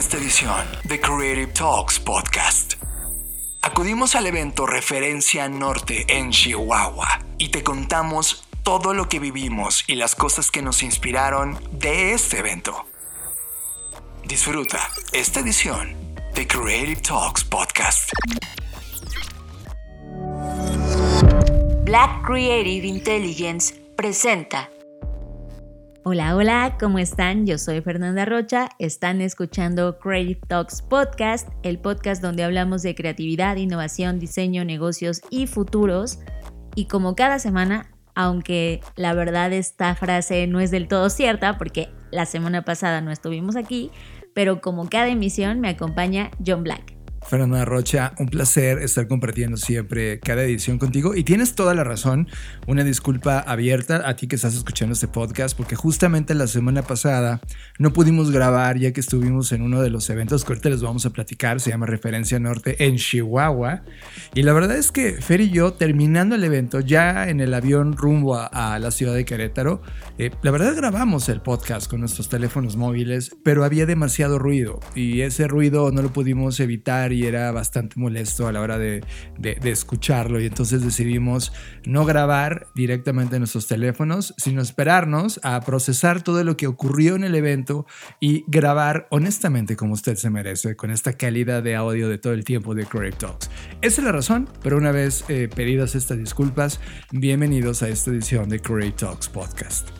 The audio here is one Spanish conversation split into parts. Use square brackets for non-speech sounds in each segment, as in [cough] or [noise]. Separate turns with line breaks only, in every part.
esta edición de Creative Talks Podcast. Acudimos al evento Referencia Norte en Chihuahua y te contamos todo lo que vivimos y las cosas que nos inspiraron de este evento. Disfruta esta edición de Creative Talks Podcast.
Black Creative Intelligence presenta.
Hola, hola, ¿cómo están? Yo soy Fernanda Rocha, están escuchando Creative Talks Podcast, el podcast donde hablamos de creatividad, innovación, diseño, negocios y futuros. Y como cada semana, aunque la verdad esta frase no es del todo cierta porque la semana pasada no estuvimos aquí, pero como cada emisión me acompaña John Black.
Fernanda Rocha, un placer estar compartiendo siempre cada edición contigo. Y tienes toda la razón, una disculpa abierta a ti que estás escuchando este podcast, porque justamente la semana pasada no pudimos grabar ya que estuvimos en uno de los eventos que ahorita les vamos a platicar, se llama Referencia Norte en Chihuahua. Y la verdad es que Fer y yo, terminando el evento, ya en el avión rumbo a, la ciudad de Querétaro, eh, la verdad grabamos el podcast con nuestros teléfonos móviles, pero había demasiado ruido y ese ruido no lo pudimos evitar y era bastante molesto a la hora de, escucharlo y entonces decidimos no grabar directamente en nuestros teléfonos, sino esperarnos a procesar todo lo que ocurrió en el evento y grabar honestamente como usted se merece, con esta calidad de audio de todo el tiempo de Creative Talks. Esa es la razón, pero una vez eh, pedidas estas disculpas, bienvenidos a esta edición de Creative Talks Podcast.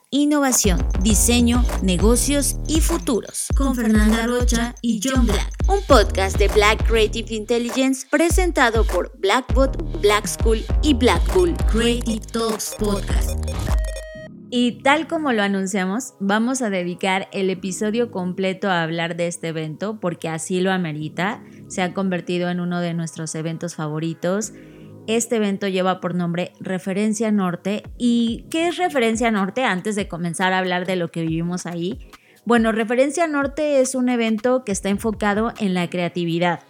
innovación, diseño, negocios y futuros. Con Fernanda Rocha y John Black. Un podcast de Black Creative Intelligence presentado por Blackbot, Black School y Blackpool. Creative Talks Podcast.
Y tal como lo anunciamos, vamos a dedicar el episodio completo a hablar de este evento porque así lo amerita se ha convertido en uno de nuestros eventos favoritos. Este evento lleva por nombre Referencia Norte. ¿Y qué es Referencia Norte? Antes de comenzar a hablar de lo que vivimos ahí. Bueno, Referencia Norte es un evento que está enfocado en la creatividad.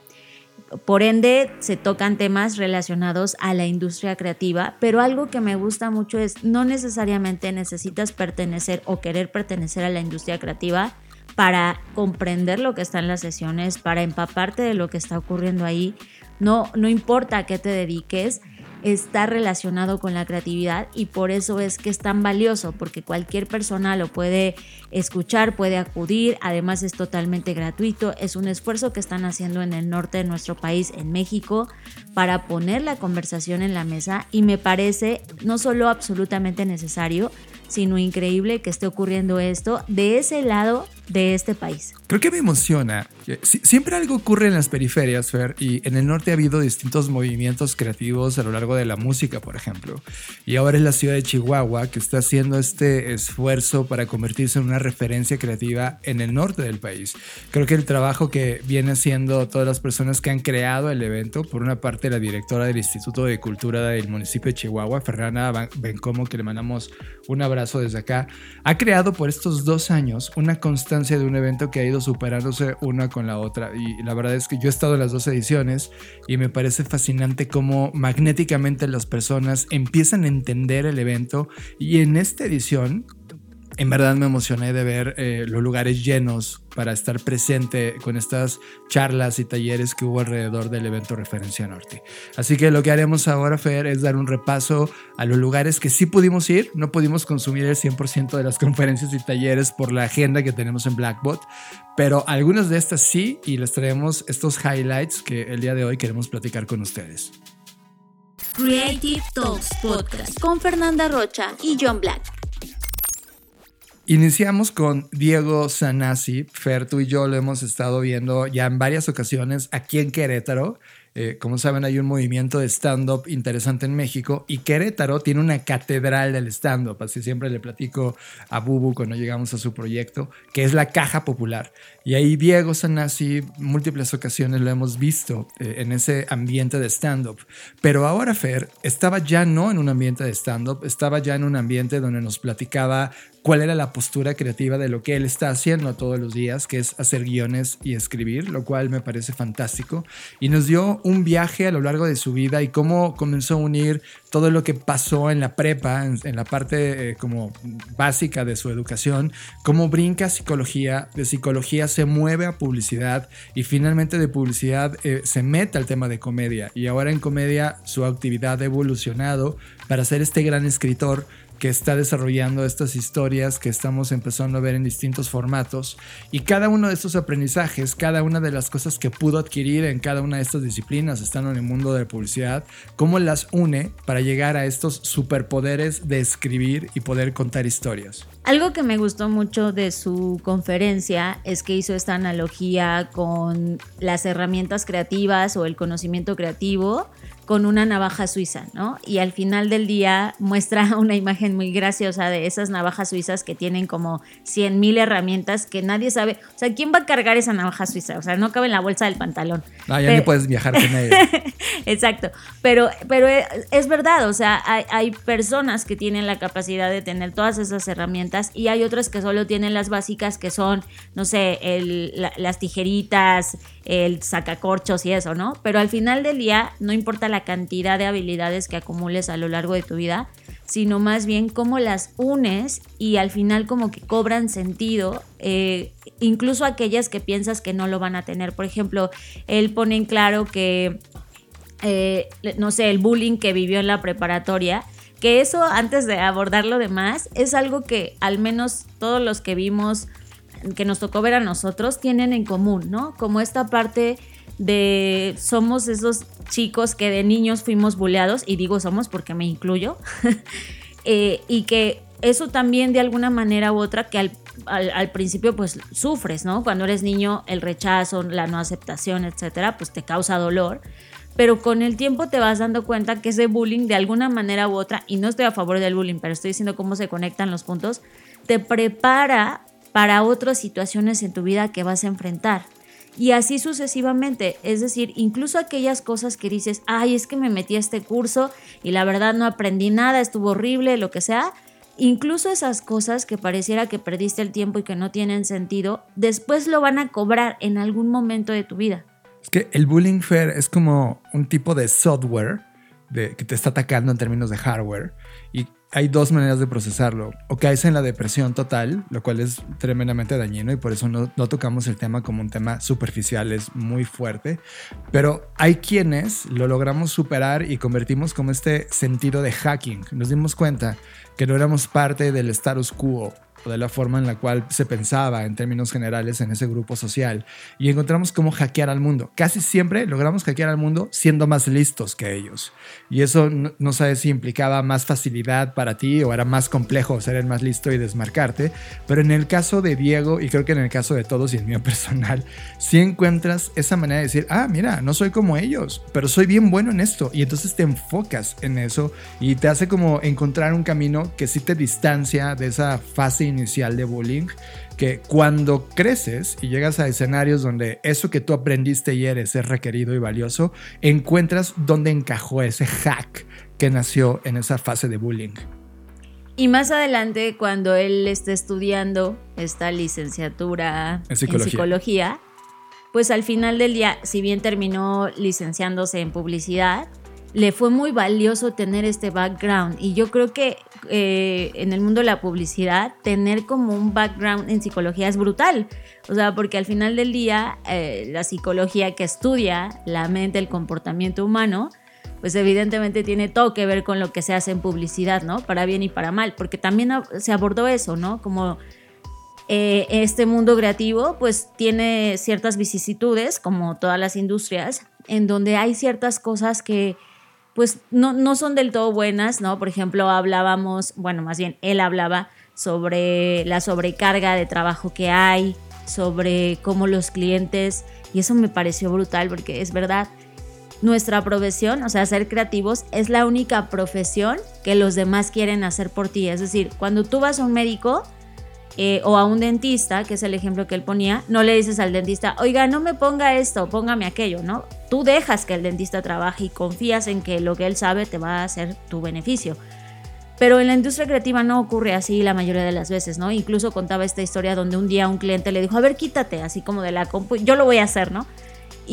Por ende, se tocan temas relacionados a la industria creativa, pero algo que me gusta mucho es no necesariamente necesitas pertenecer o querer pertenecer a la industria creativa para comprender lo que está en las sesiones, para empaparte de lo que está ocurriendo ahí. No, no importa a qué te dediques, está relacionado con la creatividad y por eso es que es tan valioso, porque cualquier persona lo puede escuchar, puede acudir, además es totalmente gratuito, es un esfuerzo que están haciendo en el norte de nuestro país, en México, para poner la conversación en la mesa y me parece no solo absolutamente necesario, sino increíble que esté ocurriendo esto de ese lado de este país.
Creo que me emociona. Siempre algo ocurre en las periferias, Fer, y en el norte ha habido distintos movimientos creativos a lo largo de la música, por ejemplo. Y ahora es la ciudad de Chihuahua que está haciendo este esfuerzo para convertirse en una referencia creativa en el norte del país. Creo que el trabajo que viene haciendo todas las personas que han creado el evento, por una parte la directora del Instituto de Cultura del municipio de Chihuahua, Fernanda Bencomo, que le mandamos un abrazo desde acá, ha creado por estos dos años una constancia de un evento que ha ido superándose una con la otra. Y la verdad es que yo he estado en las dos ediciones y me parece fascinante cómo magnéticamente las personas empiezan a entender el evento. Y en esta edición, en verdad me emocioné de ver eh, los lugares llenos para estar presente con estas charlas y talleres que hubo alrededor del evento Referencia Norte. Así que lo que haremos ahora, Fer, es dar un repaso a los lugares que sí pudimos ir. No pudimos consumir el 100% de las [laughs] conferencias y talleres por la agenda que tenemos en Blackbot, pero algunas de estas sí y les traemos estos highlights que el día de hoy queremos platicar con ustedes.
Creative Talks Podcast con Fernanda Rocha y John Black.
Iniciamos con Diego Sanasi. Fer, tú y yo lo hemos estado viendo ya en varias ocasiones aquí en Querétaro. Eh, como saben, hay un movimiento de stand-up interesante en México y Querétaro tiene una catedral del stand-up. Así siempre le platico a Bubu cuando llegamos a su proyecto, que es la Caja Popular. Y ahí Diego Sanasi, múltiples ocasiones lo hemos visto eh, en ese ambiente de stand-up. Pero ahora Fer estaba ya no en un ambiente de stand-up, estaba ya en un ambiente donde nos platicaba cuál era la postura creativa de lo que él está haciendo todos los días, que es hacer guiones y escribir, lo cual me parece fantástico. Y nos dio un viaje a lo largo de su vida y cómo comenzó a unir todo lo que pasó en la prepa, en, la parte eh, como básica de su educación, cómo brinca psicología, de psicología se mueve a publicidad y finalmente de publicidad eh, se mete al tema de comedia. Y ahora en comedia su actividad ha evolucionado para ser este gran escritor que está desarrollando estas historias que estamos empezando a ver en distintos formatos y cada uno de estos aprendizajes, cada una de las cosas que pudo adquirir en cada una de estas disciplinas estando en el mundo de la publicidad, cómo las une para llegar a estos superpoderes de escribir y poder contar historias.
Algo que me gustó mucho de su conferencia es que hizo esta analogía con las herramientas creativas o el conocimiento creativo con una navaja suiza, ¿no? Y al final del día muestra [laughs] una imagen muy graciosa de esas navajas suizas que tienen como 100 mil herramientas que nadie sabe. O sea, ¿quién va a cargar esa navaja suiza? O sea, no cabe en la bolsa del pantalón.
Ah, ya ni puedes viajar con ella. [laughs]
Exacto. Pero, pero es verdad, o sea, hay, personas que tienen la capacidad de tener todas esas herramientas y hay otras que solo tienen las básicas que son, no sé, las tijeritas, el sacacorchos y eso, ¿no? Pero al final del día, no importa la cantidad de habilidades que acumules a lo largo de tu vida, sino más bien cómo las unes y al final como que cobran sentido, eh, incluso aquellas que piensas que no lo van a tener. Por ejemplo, él pone en claro que, eh, no sé, el bullying que vivió en la preparatoria, que eso antes de abordar lo demás es algo que al menos todos los que vimos que nos tocó ver a nosotros tienen en común, ¿no? Como esta parte de somos esos chicos que de niños fuimos buleados, y digo somos porque me incluyo, [laughs] eh, y que eso también de alguna manera u otra que al, al, principio pues sufres, ¿no? Cuando eres niño el rechazo, la no aceptación, etcétera, pues te causa dolor. Pero con el tiempo te vas dando cuenta que ese bullying de alguna manera u otra, y no estoy a favor del bullying, pero estoy diciendo cómo se conectan los puntos, te prepara para otras situaciones en tu vida que vas a enfrentar. Y así sucesivamente, es decir, incluso aquellas cosas que dices, ay, es que me metí a este curso y la verdad no aprendí nada, estuvo horrible, lo que sea, incluso esas cosas que pareciera que perdiste el tiempo y que no tienen sentido, después lo van a cobrar en algún momento de tu vida.
Es que el bullying fair es como un tipo de software que te está atacando en términos de hardware y hay dos maneras de procesarlo. O caes en la depresión total, lo cual es tremendamente dañino y por eso no, tocamos el tema como un tema superficial, es muy fuerte. Pero hay quienes lo logramos superar y convertimos como este sentido de hacking. Nos dimos cuenta que no éramos parte del status quo de la forma en la cual se pensaba en términos generales en ese grupo social y encontramos cómo hackear al mundo. Casi siempre logramos hackear al mundo siendo más listos que ellos. Y eso no, sabes si implicaba más facilidad para ti o era más complejo ser el más listo y desmarcarte. Pero en el caso de Diego y creo que en el caso de todos y en mi [laughs] personal, si encuentras esa manera de decir, ah, mira, no soy como ellos, pero soy bien bueno en esto. Y entonces te enfocas en eso y te hace como encontrar un camino que sí te distancia de esa fase inicial de bullying, que cuando creces y llegas a escenarios donde eso que tú aprendiste y eres es requerido y valioso, encuentras dónde encajó ese hack que nació en esa fase de bullying.
Y más adelante, cuando él está estudiando esta licenciatura en psicología, pues al final del día, si bien terminó licenciándose en publicidad, le fue muy valioso tener este background. Y yo creo que eh, en el mundo de la publicidad, tener como un background en psicología es brutal. O sea, porque al final del día, eh, la psicología que estudia la mente, el comportamiento humano, pues evidentemente tiene todo que ver con lo que se hace en publicidad, ¿no? Para bien y para mal, porque también se abordó eso, ¿no? Como eh, este mundo creativo, pues tiene ciertas vicisitudes, como todas las industrias, en donde hay ciertas cosas que pues no, no son del todo buenas, ¿no? Por ejemplo, hablábamos, bueno, más bien él hablaba sobre la sobrecarga de trabajo que hay, sobre cómo los clientes, y eso me pareció brutal porque es verdad, nuestra profesión, o sea, ser creativos, es la única profesión que los demás quieren hacer por ti. Es decir, cuando tú vas a un médico eh, o a un dentista, que es el ejemplo que él ponía, no le dices al dentista, oiga, no me ponga esto, póngame aquello, ¿no? Tú dejas que el dentista trabaje y confías en que lo que él sabe te va a hacer tu beneficio. Pero en la industria creativa no ocurre así la mayoría de las veces, ¿no? Incluso contaba esta historia donde un día un cliente le dijo, a ver, quítate, así como de la compu, yo lo voy a hacer, ¿no?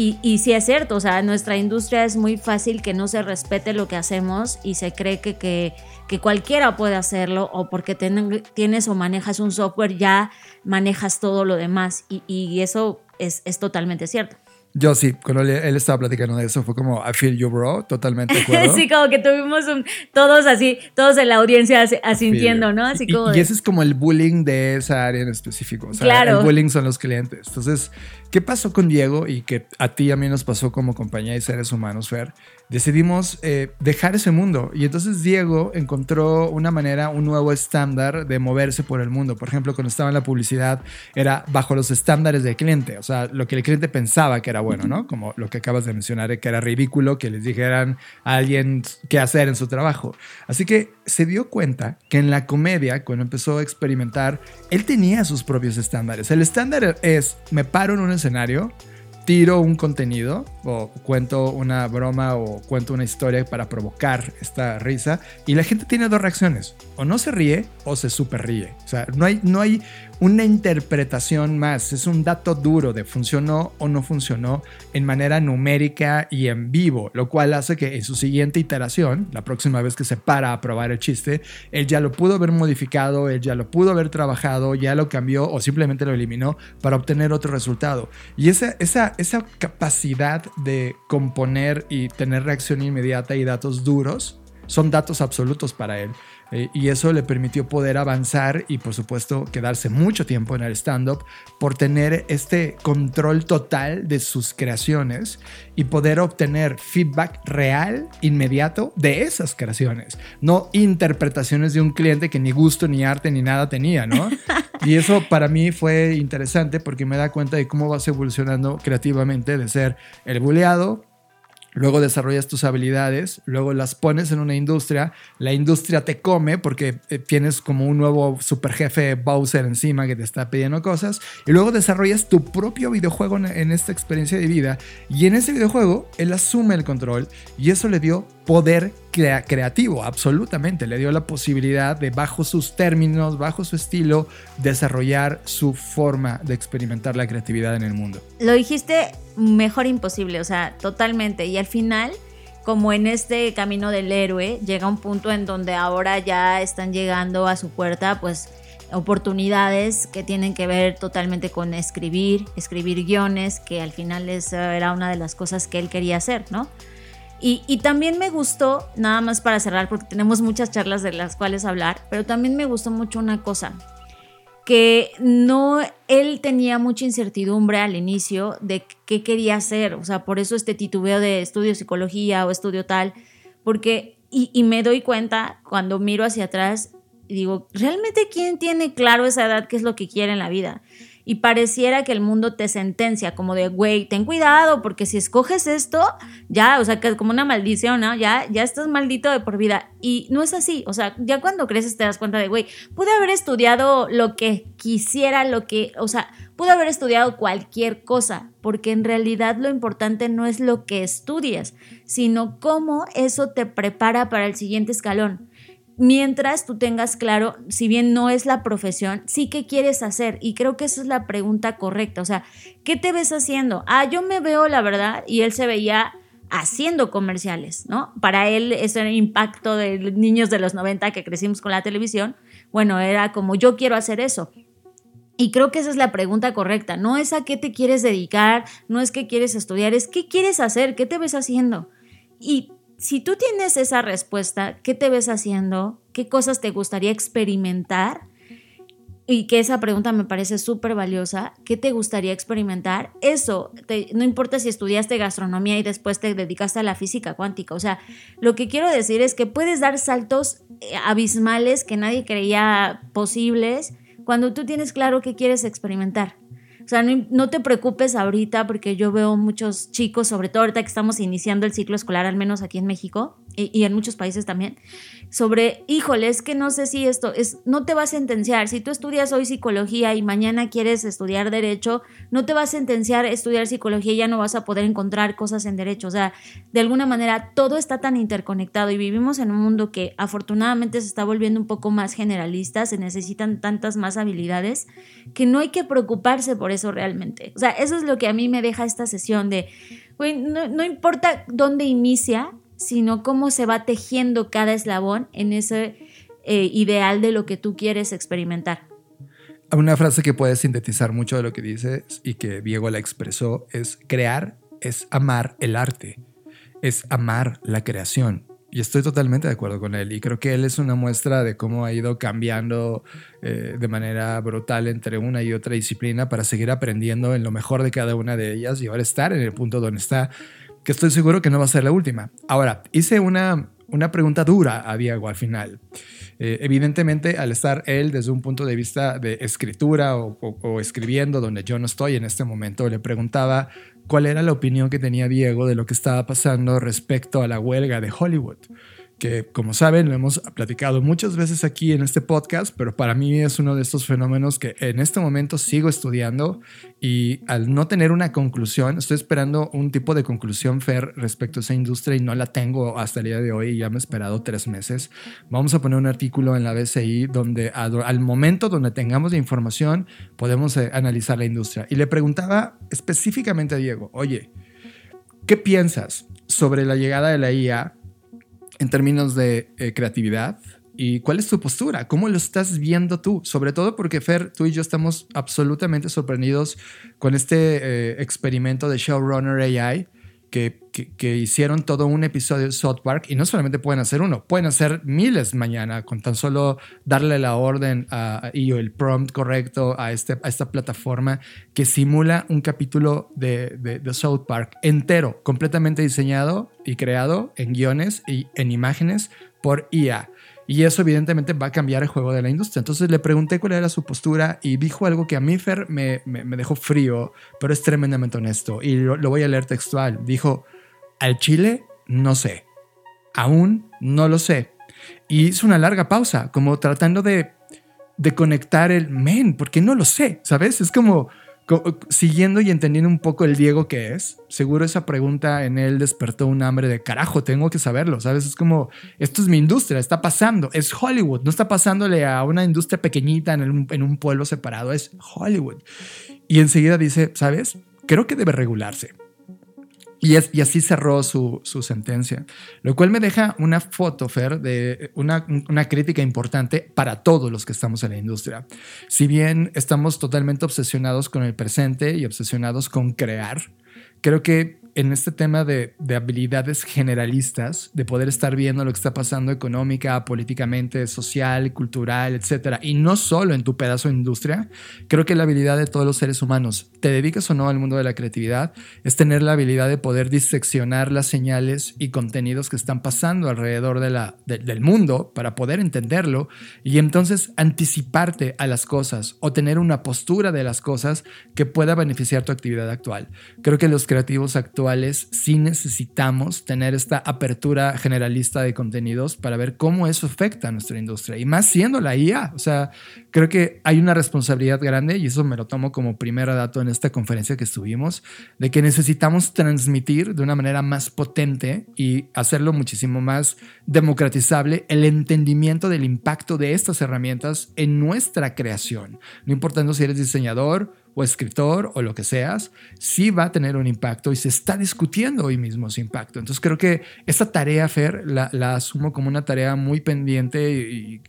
Y, y sí es cierto, o sea, en nuestra industria es muy fácil que no se respete lo que hacemos y se cree que, que, que cualquiera puede hacerlo o porque tienes o manejas un software ya manejas todo lo demás y, y eso es, es totalmente cierto.
Yo sí, cuando él, estaba platicando de eso, fue como, I feel you, bro, totalmente de [laughs]
sí, como que tuvimos un, todos así, todos en la audiencia asintiendo, ¿no? Así como
y, ese es como el bullying de esa área en específico. O sea, claro. el bullying son los clientes. Entonces, ¿qué pasó con Diego y que a ti y a mí nos pasó como compañía y seres humanos, Fer? Decidimos eh, dejar ese mundo. Y entonces Diego encontró una manera, un nuevo estándar de moverse por el mundo. Por ejemplo, cuando estaba en la publicidad, era bajo los estándares del cliente, o sea, lo que el cliente pensaba que era bueno, ¿no? Como lo que acabas de mencionar, que era ridículo que les dijeran a alguien qué hacer en su trabajo. Así que se dio cuenta que en la comedia, cuando empezó a experimentar, él tenía sus propios estándares. El estándar es, me paro en un escenario, tiro un contenido o cuento una broma o cuento una historia para provocar esta risa y la gente tiene dos reacciones, o no se ríe o se super ríe. O sea, no hay, no hay una interpretación más, es un dato duro de funcionó o no funcionó en manera numérica y en vivo, lo cual hace que en su siguiente iteración, la próxima vez que se para a probar el chiste, él ya lo pudo haber modificado, él ya lo pudo haber trabajado, ya lo cambió o simplemente lo eliminó para obtener otro resultado. Y esa, esa, esa capacidad de componer y tener reacción inmediata y datos duros son datos absolutos para él. Eh, y eso le permitió poder avanzar y por supuesto quedarse mucho tiempo en el stand-up por tener este control total de sus creaciones y poder obtener feedback real, inmediato de esas creaciones, no interpretaciones de un cliente que ni gusto, ni arte, ni nada tenía, ¿no? [laughs] Y eso para mí fue interesante porque me da cuenta de cómo vas evolucionando creativamente de ser el buleado luego desarrollas tus habilidades, luego las pones en una industria, la industria te come porque eh, tienes como un nuevo super jefe Bowser encima que te está pidiendo cosas, y luego desarrollas tu propio videojuego en, esta experiencia de vida, y en ese videojuego él asume el control y eso le dio poder creativo, absolutamente. Le dio la posibilidad de, bajo sus términos, bajo su estilo, desarrollar su forma de experimentar la creatividad en el mundo.
Lo dijiste mejor imposible, o sea, totalmente. Y al final, como en este camino del héroe, llega un punto en donde ahora ya están llegando a su puerta, pues oportunidades que tienen que ver totalmente con escribir, escribir guiones, que al final era una de las cosas que él quería hacer, ¿no? Y, también me gustó, nada más para cerrar, porque tenemos muchas charlas de las cuales hablar, pero también me gustó mucho una cosa, que no, él tenía mucha incertidumbre al inicio de qué quería hacer, o sea, por eso este titubeo de estudio psicología o estudio tal, porque, y, y me doy cuenta cuando miro hacia atrás, digo, ¿realmente quién tiene claro esa edad qué es lo que quiere en la vida? Y pareciera que el mundo te sentencia como de, güey, ten cuidado porque si escoges esto, ya, o sea, que es como una maldición, ¿no? Ya, ya estás maldito de por vida. Y no es así, o sea, ya cuando creces te das cuenta de, güey, pude haber estudiado lo que quisiera, lo que, o sea, pude haber estudiado cualquier cosa, porque en realidad lo importante no es lo que estudias, sino cómo eso te prepara para el siguiente escalón mientras tú tengas claro, si bien no es la profesión, sí que quieres hacer. Y creo que esa es la pregunta correcta. O sea, ¿qué te ves haciendo? Ah, yo me veo, la verdad, y él se veía haciendo comerciales, ¿no? Para él ese impacto de niños de los 90 que crecimos con la televisión, bueno, era como yo quiero hacer eso. Y creo que esa es la pregunta correcta. No es a qué te quieres dedicar, no es qué quieres estudiar, es qué quieres hacer, qué te ves haciendo. Y si tú tienes esa respuesta, ¿qué te ves haciendo? ¿Qué cosas te gustaría experimentar? Y que esa pregunta me parece súper valiosa. ¿Qué te gustaría experimentar? Eso, no importa si estudiaste gastronomía y después te dedicaste a la física cuántica. O sea, lo que quiero decir es que puedes dar saltos eh, abismales que nadie creía posibles cuando tú tienes claro qué quieres experimentar. O sea, no, te preocupes ahorita porque yo veo muchos chicos, sobre todo ahorita que estamos iniciando el ciclo escolar, al menos aquí en México y, y en muchos países también, sobre, híjole, es que no sé si esto es, no te va a sentenciar. Si tú estudias hoy psicología y mañana quieres estudiar derecho, no te va a sentenciar estudiar psicología y ya no vas a poder encontrar cosas en derecho. O sea, de alguna manera todo está tan interconectado y vivimos en un mundo que afortunadamente se está volviendo un poco más generalista, se necesitan tantas más habilidades que no hay que preocuparse por eso realmente. O sea, eso es lo que a mí me deja esta sesión de, güey, no, no importa dónde inicia, sino cómo se va tejiendo cada eslabón en ese eh, ideal de lo que tú quieres experimentar.
Una frase que puede sintetizar mucho de lo que dices y que Diego la expresó es crear es amar el arte, es amar la creación. Y estoy totalmente de acuerdo con él. Y creo que él es una muestra de cómo ha ido cambiando eh, de manera brutal entre una y otra disciplina para seguir aprendiendo en lo mejor de cada una de ellas y ahora estar en el punto donde está que estoy seguro que no va a ser la última. Ahora, hice una, una pregunta dura a Diego al final. Eh, evidentemente, al estar él desde un punto de vista de escritura o, escribiendo donde yo no estoy en este momento, le preguntaba cuál era la opinión que tenía Diego de lo que estaba pasando respecto a la huelga de Hollywood que como saben lo hemos platicado muchas veces aquí en este podcast, pero para mí es uno de estos fenómenos que en este momento sigo estudiando y al no tener una conclusión, estoy esperando un tipo de conclusión fair respecto a esa industria y no la tengo hasta el día de hoy, ya me he esperado tres meses. Vamos a poner un artículo en la BCI donde al momento donde tengamos la información podemos eh, analizar la industria. Y le preguntaba específicamente a Diego, oye, ¿qué piensas sobre la llegada de la IA en términos de eh, creatividad. ¿Y cuál es tu postura? ¿Cómo lo estás viendo tú? Sobre todo porque Fer, tú y yo estamos absolutamente sorprendidos con este eh, experimento de Showrunner AI que, hicieron todo un episodio de South Park y no solamente pueden hacer uno, pueden hacer miles mañana con tan solo darle la orden y el prompt correcto a, este, a esta plataforma que simula un capítulo de, de, de South Park entero, completamente diseñado y creado en guiones y en imágenes por IA. Y eso evidentemente va a cambiar el juego de la industria. Entonces le pregunté cuál era su postura y dijo algo que a mí Fer me, me, dejó frío, pero es tremendamente honesto. Y lo, lo voy a leer textual. Dijo, al Chile no sé. Aún no lo sé. Y hizo una larga pausa, como tratando de, de conectar el men, porque no lo sé, ¿sabes? Es como siguiendo y entendiendo un poco el Diego que es, seguro esa pregunta en él despertó un hambre de carajo, tengo que saberlo, ¿sabes? Es como, esto es mi industria, está pasando, es Hollywood, no está pasándole a una industria pequeñita en, en un pueblo separado, es Hollywood. Y enseguida dice, ¿sabes? Creo que debe regularse. Y, así cerró su, sentencia, lo cual me deja una foto, Fer, de una, una crítica importante para todos los que estamos en la industria. Si bien estamos totalmente obsesionados con el presente y obsesionados con crear, creo que en este tema de, habilidades generalistas, de poder estar viendo lo que está pasando económica, políticamente, social, cultural, etcétera, y no solo en tu pedazo de industria, creo que la habilidad de todos los seres humanos, te dedicas o no al mundo de la creatividad, es tener la habilidad de poder diseccionar las señales y contenidos que están pasando alrededor de la, del mundo para poder entenderlo y entonces anticiparte a las cosas o tener una postura de las cosas que pueda beneficiar tu actividad actual. Creo que los creativos actuales sí necesitamos tener esta apertura generalista de contenidos para ver cómo eso afecta a nuestra industria. Y más siendo la IA. O sea, creo que hay una responsabilidad grande y eso me lo tomo como primer dato en esta conferencia que estuvimos, de que necesitamos transmitir de una manera más potente y hacerlo muchísimo más democratizable el entendimiento del impacto de estas herramientas en nuestra creación. No importando si eres diseñador, o escritor o lo que seas, sí va a tener un impacto y se está discutiendo hoy mismo ese impacto. Entonces creo que esta tarea, Fer, la, asumo como una tarea muy pendiente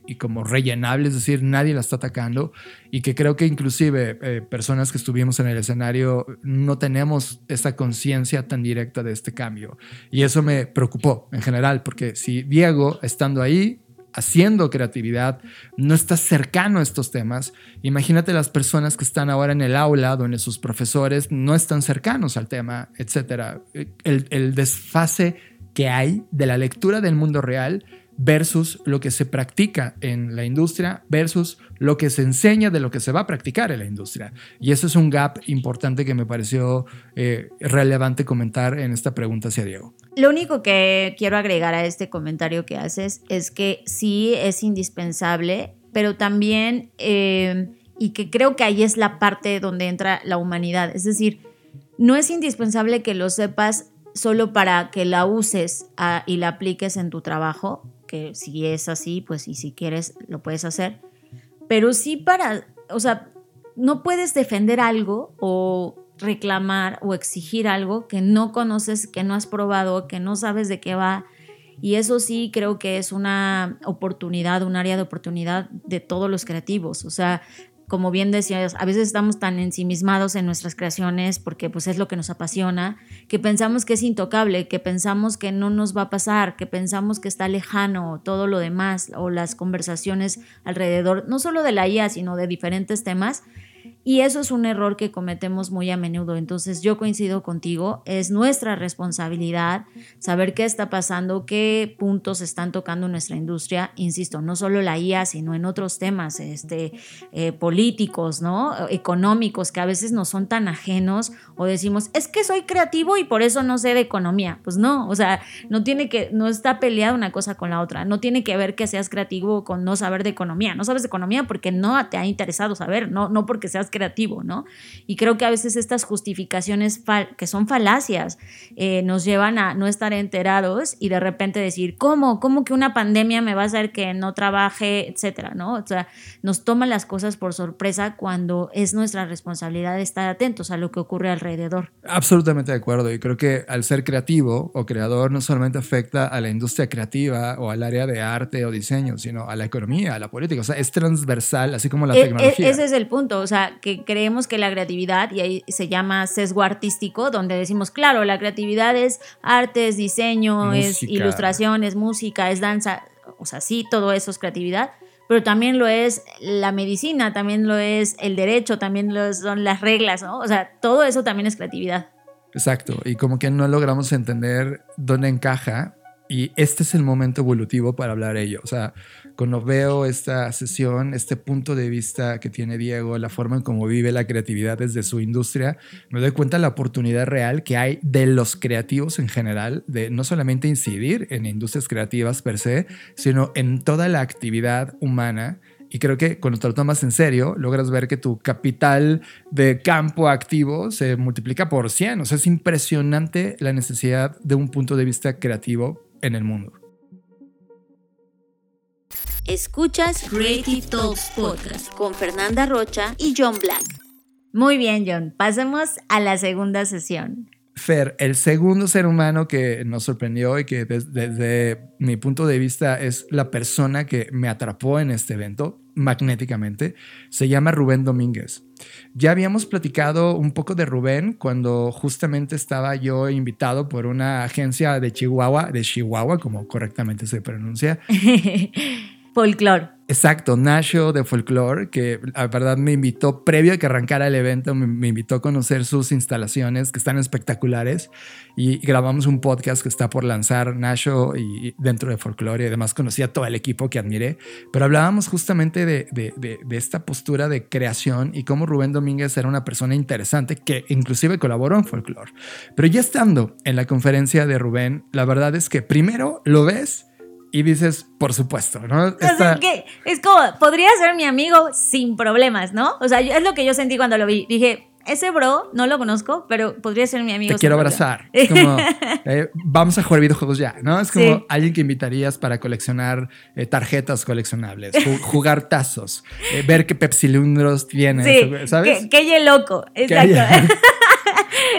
y, como rellenable, es decir, nadie la está atacando y que creo que inclusive eh, personas que estuvimos en el escenario no tenemos esta conciencia tan directa de este cambio. Y eso me preocupó en general, porque si Diego, estando ahí, haciendo creatividad, no estás cercano a estos temas. Imagínate las personas que están ahora en el aula, donde sus profesores no están cercanos al tema, etc. El, desfase que hay de la lectura del mundo real versus lo que se practica en la industria versus lo que se enseña de lo que se va a practicar en la industria. Y eso es un gap importante que me pareció eh, relevante comentar en esta pregunta hacia Diego.
Lo único que quiero agregar a este comentario que haces es que sí es indispensable, pero también, eh, y que creo que ahí es la parte donde entra la humanidad, es decir, no es indispensable que lo sepas solo para que la uses ah, y la apliques en tu trabajo, que si es así, pues y si quieres lo puedes hacer, pero sí para, o sea, no puedes defender algo o reclamar o exigir algo que no conoces, que no has probado, que no sabes de qué va. Y eso sí creo que es una oportunidad, un área de oportunidad de todos los creativos. O sea, como bien decías, a veces estamos tan ensimismados en nuestras creaciones porque pues es lo que nos apasiona, que pensamos que es intocable, que pensamos que no nos va a pasar, que pensamos que está lejano todo lo demás o las conversaciones alrededor, no solo de la IA, sino de diferentes temas. Y eso es un error que cometemos muy a menudo. Entonces yo coincido contigo, es nuestra responsabilidad saber qué está pasando, qué puntos están tocando nuestra industria, insisto, no solo la IA, sino en otros temas este, eh, políticos, ¿no? económicos, que a veces no son tan ajenos o decimos, es que soy creativo y por eso no sé de economía. Pues no, o sea, no tiene que, no está peleada una cosa con la otra, no tiene que ver que seas creativo con no saber de economía, no sabes de economía porque no te ha interesado saber, no, no porque seas creativo, ¿no? Y creo que a veces estas justificaciones que son falacias eh, nos llevan a no estar enterados y de repente decir, ¿cómo? ¿Cómo que una pandemia me va a hacer que no trabaje, etcétera, ¿no? O sea, nos toman las cosas por sorpresa cuando es nuestra responsabilidad estar atentos a lo que ocurre alrededor.
Absolutamente de acuerdo. Y creo que al ser creativo o creador no solamente afecta a la industria creativa o al área de arte o diseño, sino a la economía, a la política. O sea, es transversal, así como la e, e, tecnología.
ese es el punto. O sea, que creemos que la creatividad, y ahí se llama sesgo artístico, donde decimos, claro, la creatividad es arte, es diseño, es ilustración, es música, es danza, o sea, sí, todo eso es creatividad, pero también lo es la medicina, también lo es el derecho, también lo son las reglas, ¿no? O sea, todo eso también es creatividad.
Exacto, y como que no logramos entender dónde encaja y este es el momento evolutivo para hablar de ello. O sea, cuando veo esta sesión, este punto de vista que tiene Diego, la forma en cómo vive la creatividad desde su industria, me doy cuenta de la oportunidad real que hay de los creativos en general, de no solamente incidir en industrias creativas per se, sino en toda la actividad humana. Y creo que cuando te lo tomas en serio, logras ver que tu capital de campo activo se multiplica por 100. O sea, es impresionante la necesidad de un punto de vista creativo en el mundo.
Escuchas Creative Talks Podcast con Fernanda Rocha y John Black.
Muy bien, John. Pasemos a la segunda sesión.
Fer, el segundo ser humano que nos sorprendió y que desde, mi punto de vista es la persona que me atrapó en este evento magnéticamente, se llama Rubén Domínguez. Ya habíamos platicado un poco de Rubén cuando justamente estaba yo invitado por una agencia de Chihuahua, de Chihuahua, como correctamente se pronuncia. [laughs]
Folklore.
Exacto, Nasho de Folklore, que la verdad me invitó, previo a que arrancara el evento, me, invitó a conocer sus instalaciones, que están espectaculares, y grabamos un podcast que está por lanzar Nasho y, dentro de Folklore, y además conocí a todo el equipo que admiré, pero hablábamos justamente de, de esta postura de creación y cómo Rubén Domínguez era una persona interesante que inclusive colaboró en Folklore. Pero ya estando en la conferencia de Rubén, la verdad es que primero lo ves y dices, por supuesto, ¿no?
que es como, podría ser mi amigo sin problemas, ¿no? O sea, es lo que yo sentí cuando lo vi. Dije, ese bro no lo conozco, pero podría ser mi amigo.
Te quiero abrazar. [laughs] Es como, eh, vamos a jugar videojuegos ya, ¿no? Es como alguien que invitarías para coleccionar eh, tarjetas coleccionables, jugar tazos, eh, ver qué pepsilindros tienes, sí, ¿sabes?
Qué, loco, exacto. [laughs]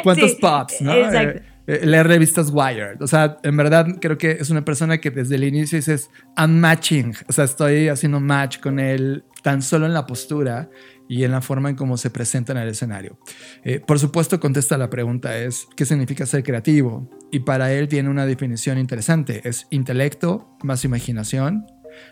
¿Cuántos pops, no? Exacto. Eh, leer revistas Wired. O sea, en verdad creo que es una persona que desde el inicio dices, I'm matching. O sea, estoy haciendo match con él tan solo en la postura y en la forma en cómo se presenta en el escenario. Eh, por supuesto, contesta la pregunta es, ¿qué significa ser creativo? Y para él tiene una definición interesante. Es intelecto más imaginación,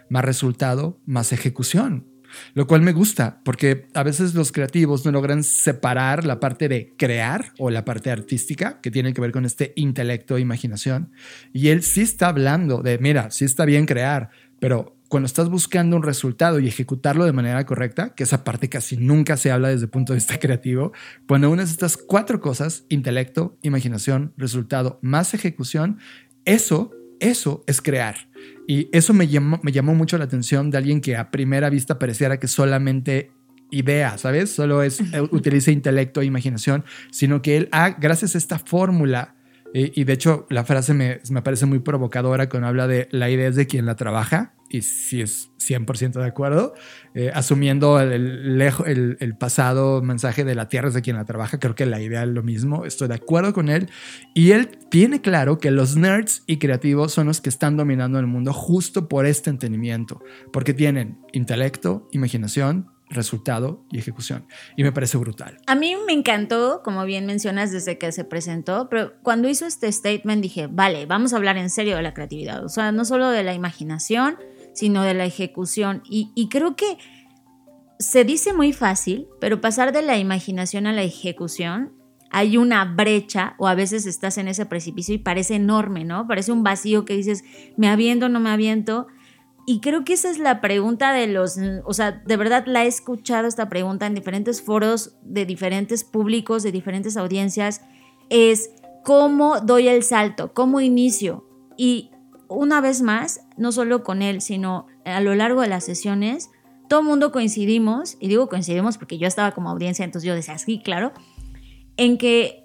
más resultado, más ejecución. Lo cual me gusta, porque a veces los creativos no logran separar la parte de crear o la parte artística, que tiene que ver con este intelecto e imaginación. Y él sí está hablando de, mira, sí está bien crear, pero cuando estás buscando un resultado y ejecutarlo de manera correcta, que esa parte casi nunca se habla desde el punto de vista [laughs] creativo, cuando unes estas cuatro cosas, intelecto, imaginación, resultado, más ejecución, eso, eso es crear. Y eso me llamó, me llamó mucho la atención de alguien que a primera vista pareciera que solamente idea, ¿sabes? Solo es, eh, utiliza intelecto e imaginación, sino que él, ah, gracias a esta fórmula, y, de hecho, la frase me, me, parece muy provocadora cuando habla de la idea es de quien la trabaja, y si es 100% de acuerdo, eh, asumiendo el, el, el, pasado mensaje de la tierra es de quien la trabaja, creo que la idea es lo mismo, estoy de acuerdo con él, y él tiene claro que los nerds y creativos son los que están dominando el mundo justo por este entendimiento, porque tienen intelecto, imaginación, resultado y ejecución. Y me parece brutal.
A mí me encantó, como bien mencionas, desde que se presentó, pero cuando hizo este statement dije, vale, vamos a hablar en serio de la creatividad, o sea, no solo de la imaginación, sino de la ejecución. Y, creo que se dice muy fácil, pero pasar de la imaginación a la ejecución hay una brecha o a veces estás en ese precipicio y parece enorme, ¿no? Parece un vacío que dices, me aviento, no me aviento. Y creo que esa es la pregunta de los, o sea, de verdad la he escuchado esta pregunta en diferentes foros de diferentes públicos, de diferentes audiencias, es cómo doy el salto, cómo inicio. Y una vez más, no solo con él, sino a lo largo de las sesiones, todo el mundo coincidimos, y digo coincidimos porque yo estaba como audiencia, entonces yo decía, sí, claro, en que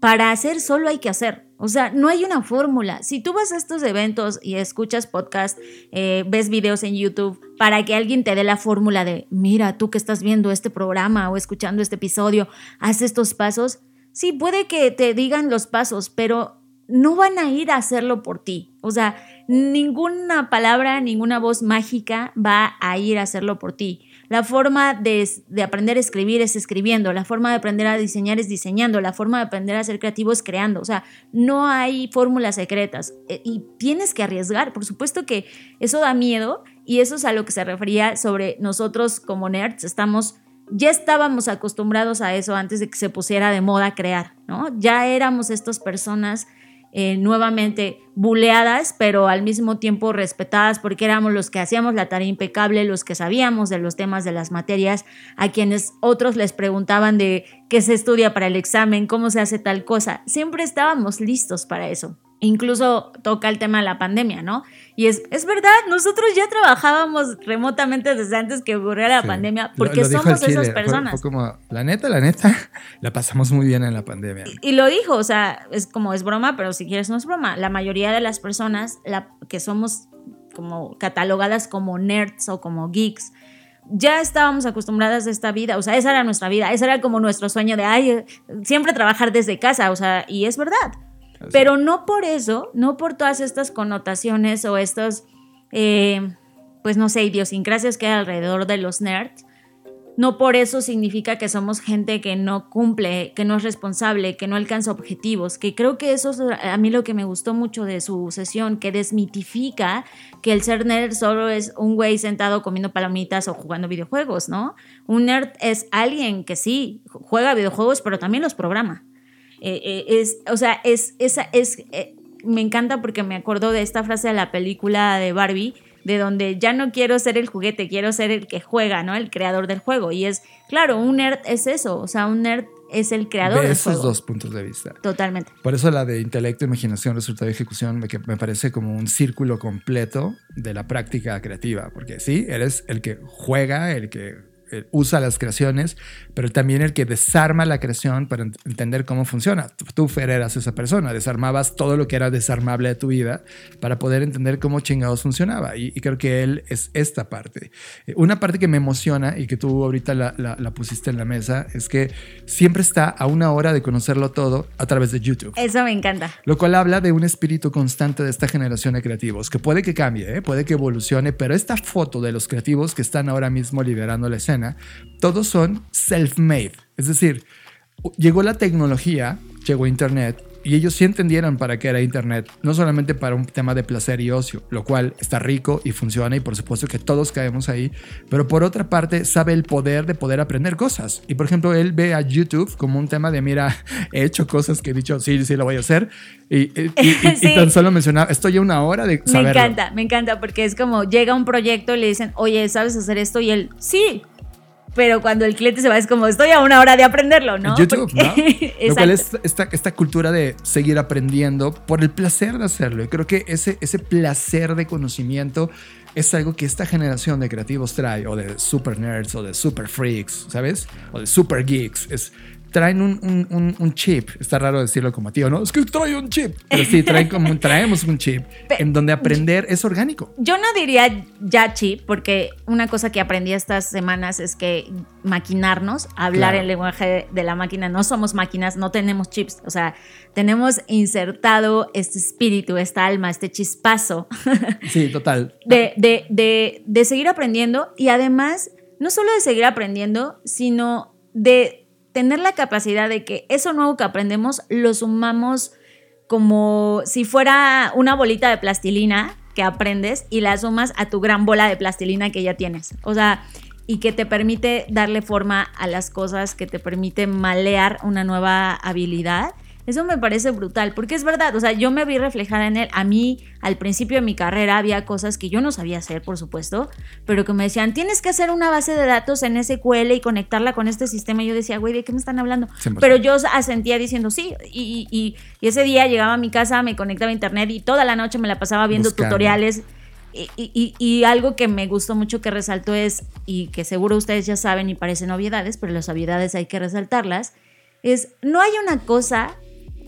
para hacer solo hay que hacer. O sea, no hay una fórmula. Si tú vas a estos eventos y escuchas podcast, eh, ves videos en YouTube, para que alguien te dé la fórmula de, mira, tú que estás viendo este programa o escuchando este episodio, haz estos pasos. Sí, puede que te digan los pasos, pero no van a ir a hacerlo por ti. O sea, ninguna palabra, ninguna voz mágica va a ir a hacerlo por ti. La forma de, aprender a escribir es escribiendo, la forma de aprender a diseñar es diseñando, la forma de aprender a ser creativo es creando. O sea, no hay fórmulas secretas e, y tienes que arriesgar. Por supuesto que eso da miedo y eso es a lo que se refería sobre nosotros como nerds. Estamos ya estábamos acostumbrados a eso antes de que se pusiera de moda crear, ¿no? Ya éramos estas personas eh, nuevamente buleadas, pero al mismo tiempo respetadas porque éramos los que hacíamos la tarea impecable, los que sabíamos de los temas de las materias, a quienes otros les preguntaban de qué se estudia para el examen, cómo se hace tal cosa. Siempre estábamos listos para eso. Incluso toca el tema de la pandemia, ¿no? Y es, es verdad, nosotros ya trabajábamos remotamente desde antes que ocurriera la pandemia, porque somos esas personas.
como, la neta, la neta, [laughs] la pasamos muy bien en la pandemia.
Y, lo dijo, o sea, es como es broma, pero si quieres no es broma. La mayoría de las personas la, que somos como catalogadas como nerds o como geeks, ya estábamos acostumbradas a esta vida, o sea, esa era nuestra vida, ese era como nuestro sueño de, ay, siempre trabajar desde casa, o sea, y es verdad. Pero no por eso, no por todas estas connotaciones o estos, eh, pues no sé, idiosincrasias que hay alrededor de los nerds, no por eso significa que somos gente que no cumple, que no es responsable, que no alcanza objetivos, que creo que eso es a mí lo que me gustó mucho de su sesión, que desmitifica que el ser nerd solo es un güey sentado comiendo palomitas o jugando videojuegos, ¿no? Un nerd es alguien que sí juega videojuegos, pero también los programa. Eh, eh, es, o sea, es, esa, es, eh, me encanta porque me acuerdo de esta frase de la película de Barbie, de donde ya no quiero ser el juguete, quiero ser el que juega, ¿no? El creador del juego. Y es, claro, un nerd es eso, o sea, un nerd es el creador.
De esos dos puntos de vista.
Totalmente.
Por eso la de intelecto, imaginación, resultado y ejecución me, me parece como un círculo completo de la práctica creativa, porque sí, eres el que juega, el que usa las creaciones, pero también el que desarma la creación para entender cómo funciona. Tú, Fer, eras esa persona, desarmabas todo lo que era desarmable de tu vida para poder entender cómo chingados funcionaba. Y, creo que él es esta parte. Eh, una parte que me emociona y que tú ahorita la, la, pusiste en la mesa es que siempre está a una hora de conocerlo todo a través de YouTube.
Eso me encanta.
Lo cual habla de un espíritu constante de esta generación de creativos, que puede que cambie, ¿eh? puede que evolucione, pero esta foto de los creativos que están ahora mismo liderando la escena, todos son self-made. Es decir, llegó la tecnología, llegó Internet y ellos sí entendieron para qué era Internet, no solamente para un tema de placer y ocio, lo cual está rico y funciona y por supuesto que todos caemos ahí, pero por otra parte sabe el poder de poder aprender cosas. Y por ejemplo, él ve a YouTube como un tema de, mira, he hecho cosas que he dicho, sí, sí, lo voy a hacer. Y, [laughs] tan solo mencionaba, estoy a una hora de saberlo.
Me encanta, me encanta, porque es como llega un proyecto y le dicen, oye, ¿sabes hacer esto? Y él, sí, pero cuando el cliente se va es como estoy a una hora de aprenderlo, ¿no?
YouTube, ¿no? [laughs] Lo cual es esta, esta, cultura de seguir aprendiendo por el placer de hacerlo. Y creo que ese, ese placer de conocimiento es algo que esta generación de creativos trae, o de super nerds, o de super freaks, ¿sabes? O de super geeks. Es traen un, un, chip. Está raro decirlo como tío, ¿no? Es que trae un chip. Pero sí, traen como, traemos un chip en donde aprender es orgánico.
Yo no diría ya chip, porque una cosa que aprendí estas semanas es que maquinarnos, hablar el lenguaje de la máquina, no somos máquinas, no tenemos chips. O sea, tenemos insertado este espíritu, esta alma, este chispazo. [laughs]
Sí, total.
de, de, de, de seguir aprendiendo y además, no solo de seguir aprendiendo, sino de tener la capacidad de que eso nuevo que aprendemos lo sumamos como si fuera una bolita de plastilina que aprendes y la sumas a tu gran bola de plastilina que ya tienes. O sea, y que te permite darle forma a las cosas, que te permite malear una nueva habilidad eso me parece brutal, porque es verdad, o sea, yo me vi reflejada en él. A mí, al principio de mi carrera, había cosas que yo no sabía hacer, por supuesto, pero que me decían, tienes que hacer una base de datos en SQL y conectarla con este sistema. Y yo decía, güey, ¿de qué me están hablando? Pero yo asentía diciendo sí. Y, y, ese día llegaba a mi casa, me conectaba a internet y toda la noche me la pasaba viendo tutoriales. Y, y, y, algo que me gustó mucho que resaltó es, y que seguro ustedes ya saben y parecen obviedades, pero las obviedades hay que resaltarlas, es no hay una cosa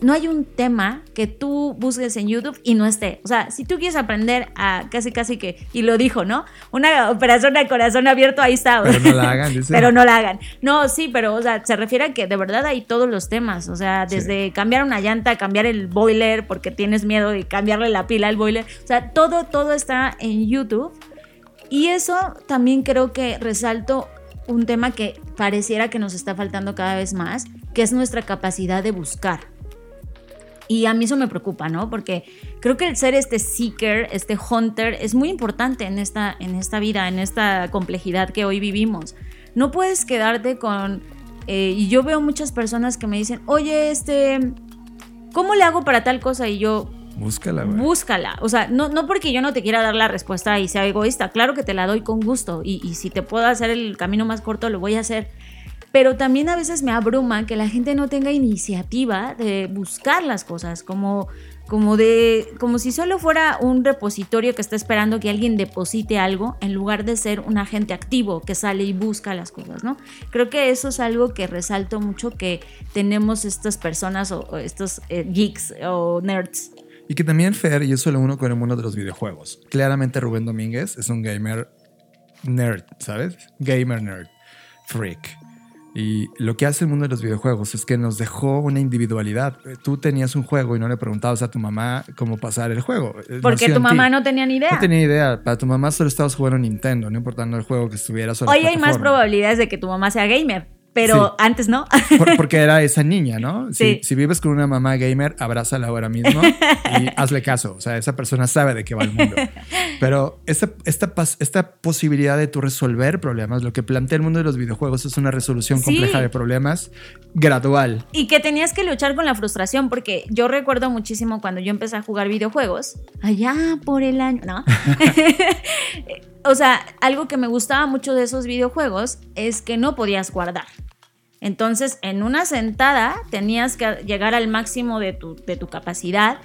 no hay un tema que tú busques en YouTube y no esté. O sea, si tú quieres aprender a casi, casi que, y lo dijo, ¿no? Una operación de corazón abierto, ahí está.
Pero no la hagan, [laughs] dice.
Pero no la hagan. No, sí, pero, o sea, se refiere a que de verdad hay todos los temas. O sea, desde cambiar una llanta, cambiar el boiler porque tienes miedo de cambiarle la pila al boiler. O sea, todo, todo está en YouTube. Y eso también creo que resalto un tema que pareciera que nos está faltando cada vez más, que es nuestra capacidad de buscar. Y a mí eso me preocupa, ¿no? Porque creo que el ser este seeker, este hunter, es muy importante en esta, en esta vida, en esta complejidad que hoy vivimos. No puedes quedarte con... Eh, y yo veo muchas personas que me dicen, oye, este, ¿cómo le hago para tal cosa? Y yo,
Búscala,
güey. Búscala. O sea, no, no porque yo no te quiera dar la respuesta y sea egoísta. Claro que te la doy con gusto. Y, y si te puedo hacer el camino más corto, lo voy a hacer pero también a veces me abruma que la gente no tenga iniciativa de buscar las cosas, como, como, de, como si solo fuera un repositorio que está esperando que alguien deposite algo en lugar de ser un agente activo que sale y busca las cosas, ¿no? Creo que eso es algo que resalto mucho que tenemos estas personas o, estos eh, geeks o nerds.
Y que también Fer, y eso lo uno con el mundo de los videojuegos. Claramente Rubén Domínguez es un gamer nerd, ¿sabes? Gamer nerd, freak. Y lo que hace el mundo de los videojuegos es que nos dejó una individualidad. Tú tenías un juego y no le preguntabas a tu mamá cómo pasar el juego.
Porque tu mamá no tenía ni idea.
No tenía idea. Para tu mamá solo estabas jugando Nintendo, no importando el juego que estuviera.
Hoy hay más probabilidades de que tu mamá sea gamer pero antes no. [laughs]
porque era esa niña, ¿no? Si, si, vives con una mamá gamer, abrázala ahora mismo y [laughs] hazle caso. O sea, esa persona sabe de qué va el mundo. Pero esta, esta, esta posibilidad de tú resolver problemas, lo que plantea el mundo de los videojuegos es una resolución compleja de problemas gradual.
Y que tenías que luchar con la frustración, porque yo recuerdo muchísimo cuando yo empecé a jugar videojuegos, allá por el año, ¿no? [laughs] o sea, algo que me gustaba mucho de esos videojuegos es que no podías guardar. Entonces, en una sentada tenías que llegar al máximo de tu, de tu capacidad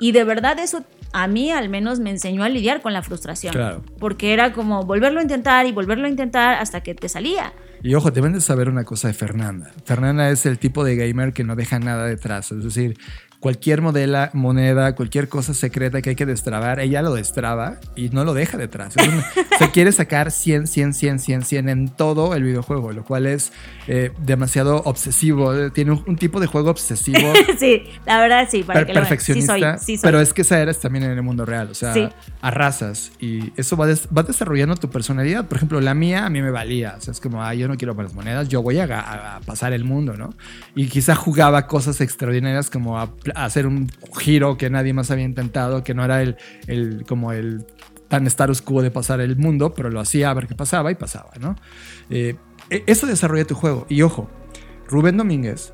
y de verdad eso a mí al menos me enseñó a lidiar con la frustración. Claro. Porque era como volverlo a intentar y volverlo a intentar hasta que te salía.
Y ojo, deben de saber una cosa de Fernanda. Fernanda es el tipo de gamer que no deja nada detrás. Es decir, cualquier modela, moneda, cualquier cosa secreta que hay que destrabar, ella lo destraba y no lo deja detrás. [laughs] se quiere sacar 100, 100, 100, 100, 100 en todo el videojuego, lo cual es eh, demasiado obsesivo. Tiene un, tipo de juego obsesivo. [laughs]
sí, la verdad sí.
Para perfeccionista. Pero es que esa eres también en el mundo real, o sea, arrasas y eso va, va, desarrollando tu personalidad. Por ejemplo, la mía a mí me valía. O sea, es como, ah, yo no quiero las monedas, yo voy a, a, pasar el mundo, ¿no? Y quizá jugaba cosas extraordinarias como a hacer un giro que nadie más había intentado, que no era el, el como el tan status quo de pasar el mundo, pero lo hacía a ver qué pasaba y pasaba, ¿no? Eh, e, eso desarrolla tu juego. Y ojo, Rubén Domínguez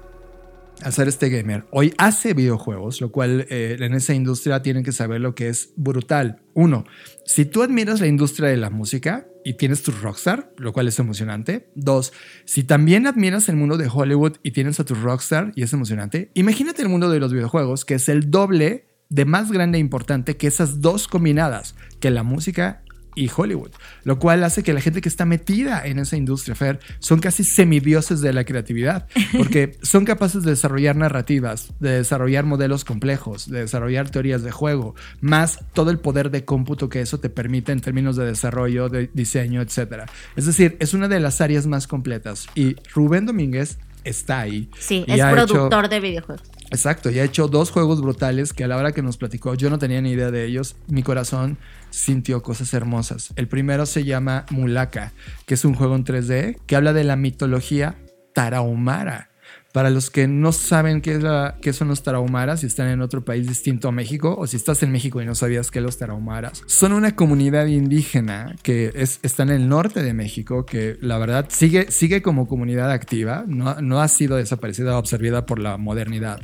al ser este gamer, hoy hace videojuegos, lo cual eh, en esa industria tienen que saber lo que es brutal. Uno, si tú admiras la industria de la música y tienes tu rockstar, lo cual es emocionante. Dos, si también admiras el mundo de Hollywood y tienes a tu rockstar y es emocionante, imagínate el mundo de los videojuegos, que es el doble de más grande e importante que esas dos combinadas, que la música y Hollywood, lo cual hace que la gente que está metida en esa industria, Fer, son casi semidioses de la creatividad, porque [laughs] son capaces de desarrollar narrativas, de desarrollar modelos complejos, de desarrollar teorías de juego, más todo el poder de cómputo que eso te permite en términos de desarrollo, de diseño, etc. Es decir, es una de las áreas más completas y Rubén Domínguez está ahí.
Sí, es productor de videojuegos.
Exacto, y ha hecho dos juegos brutales que a la hora que nos platicó yo no tenía ni idea de ellos. Mi corazón sintió cosas hermosas. El primero se llama Mulaka, que es un juego en 3D que habla de la mitología tarahumara. Para los que no saben qué, es la, qué son los tarahumaras, si están en otro país distinto a México, o si estás en México y no sabías que los tarahumaras, son una comunidad indígena que es, está en el norte de México, que la verdad sigue, sigue como comunidad activa, no, no ha sido desaparecida o absorbida por la modernidad,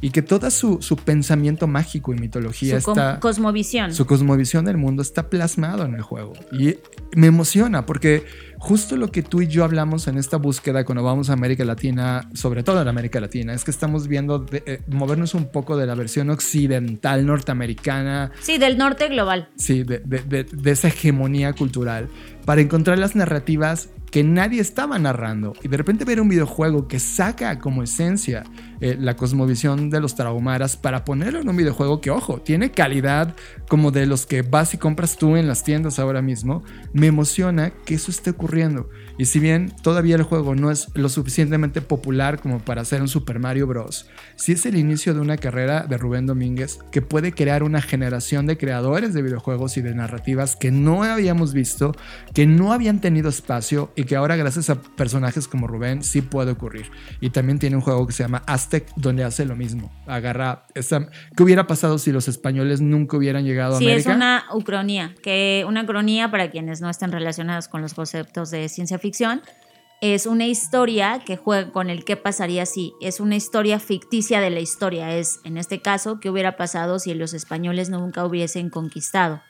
y que todo su, su pensamiento mágico y mitología
su
está...
cosmovisión.
Su cosmovisión del mundo está plasmado en el juego. Y me emociona porque justo lo que tú y yo hablamos en esta búsqueda cuando vamos a América Latina, sobre todo en América Latina, es que estamos viendo eh, movernos un poco de la versión occidental norteamericana.
Sí, del norte global.
Sí, de, de esa hegemonía cultural, para encontrar las narrativas que nadie estaba narrando y de repente ver un videojuego que saca como esencia eh, la cosmovisión de los tarahumaras para ponerlo en un videojuego que, ojo, tiene calidad como de los que vas y compras tú en las tiendas ahora mismo, me emociona que eso esté ocurriendo. Y si bien todavía el juego no es lo suficientemente popular como para hacer un Super Mario Bros., sí es el inicio de una carrera de Rubén Domínguez que puede crear una generación de creadores de videojuegos y de narrativas que no habíamos visto, que no habían tenido espacio y que ahora gracias a personajes como Rubén sí puede ocurrir. Y también tiene un juego que se llama Aztec donde hace lo mismo. Agarra esa... ¿Qué hubiera pasado si los españoles nunca hubieran llegado a América?
Sí, es una ucronía, que una cronía para quienes no estén relacionados con los conceptos de ciencia ficción es una historia que juega con el qué pasaría si. Es una historia ficticia de la historia. Es, en este caso, qué hubiera pasado si los españoles nunca hubiesen conquistado.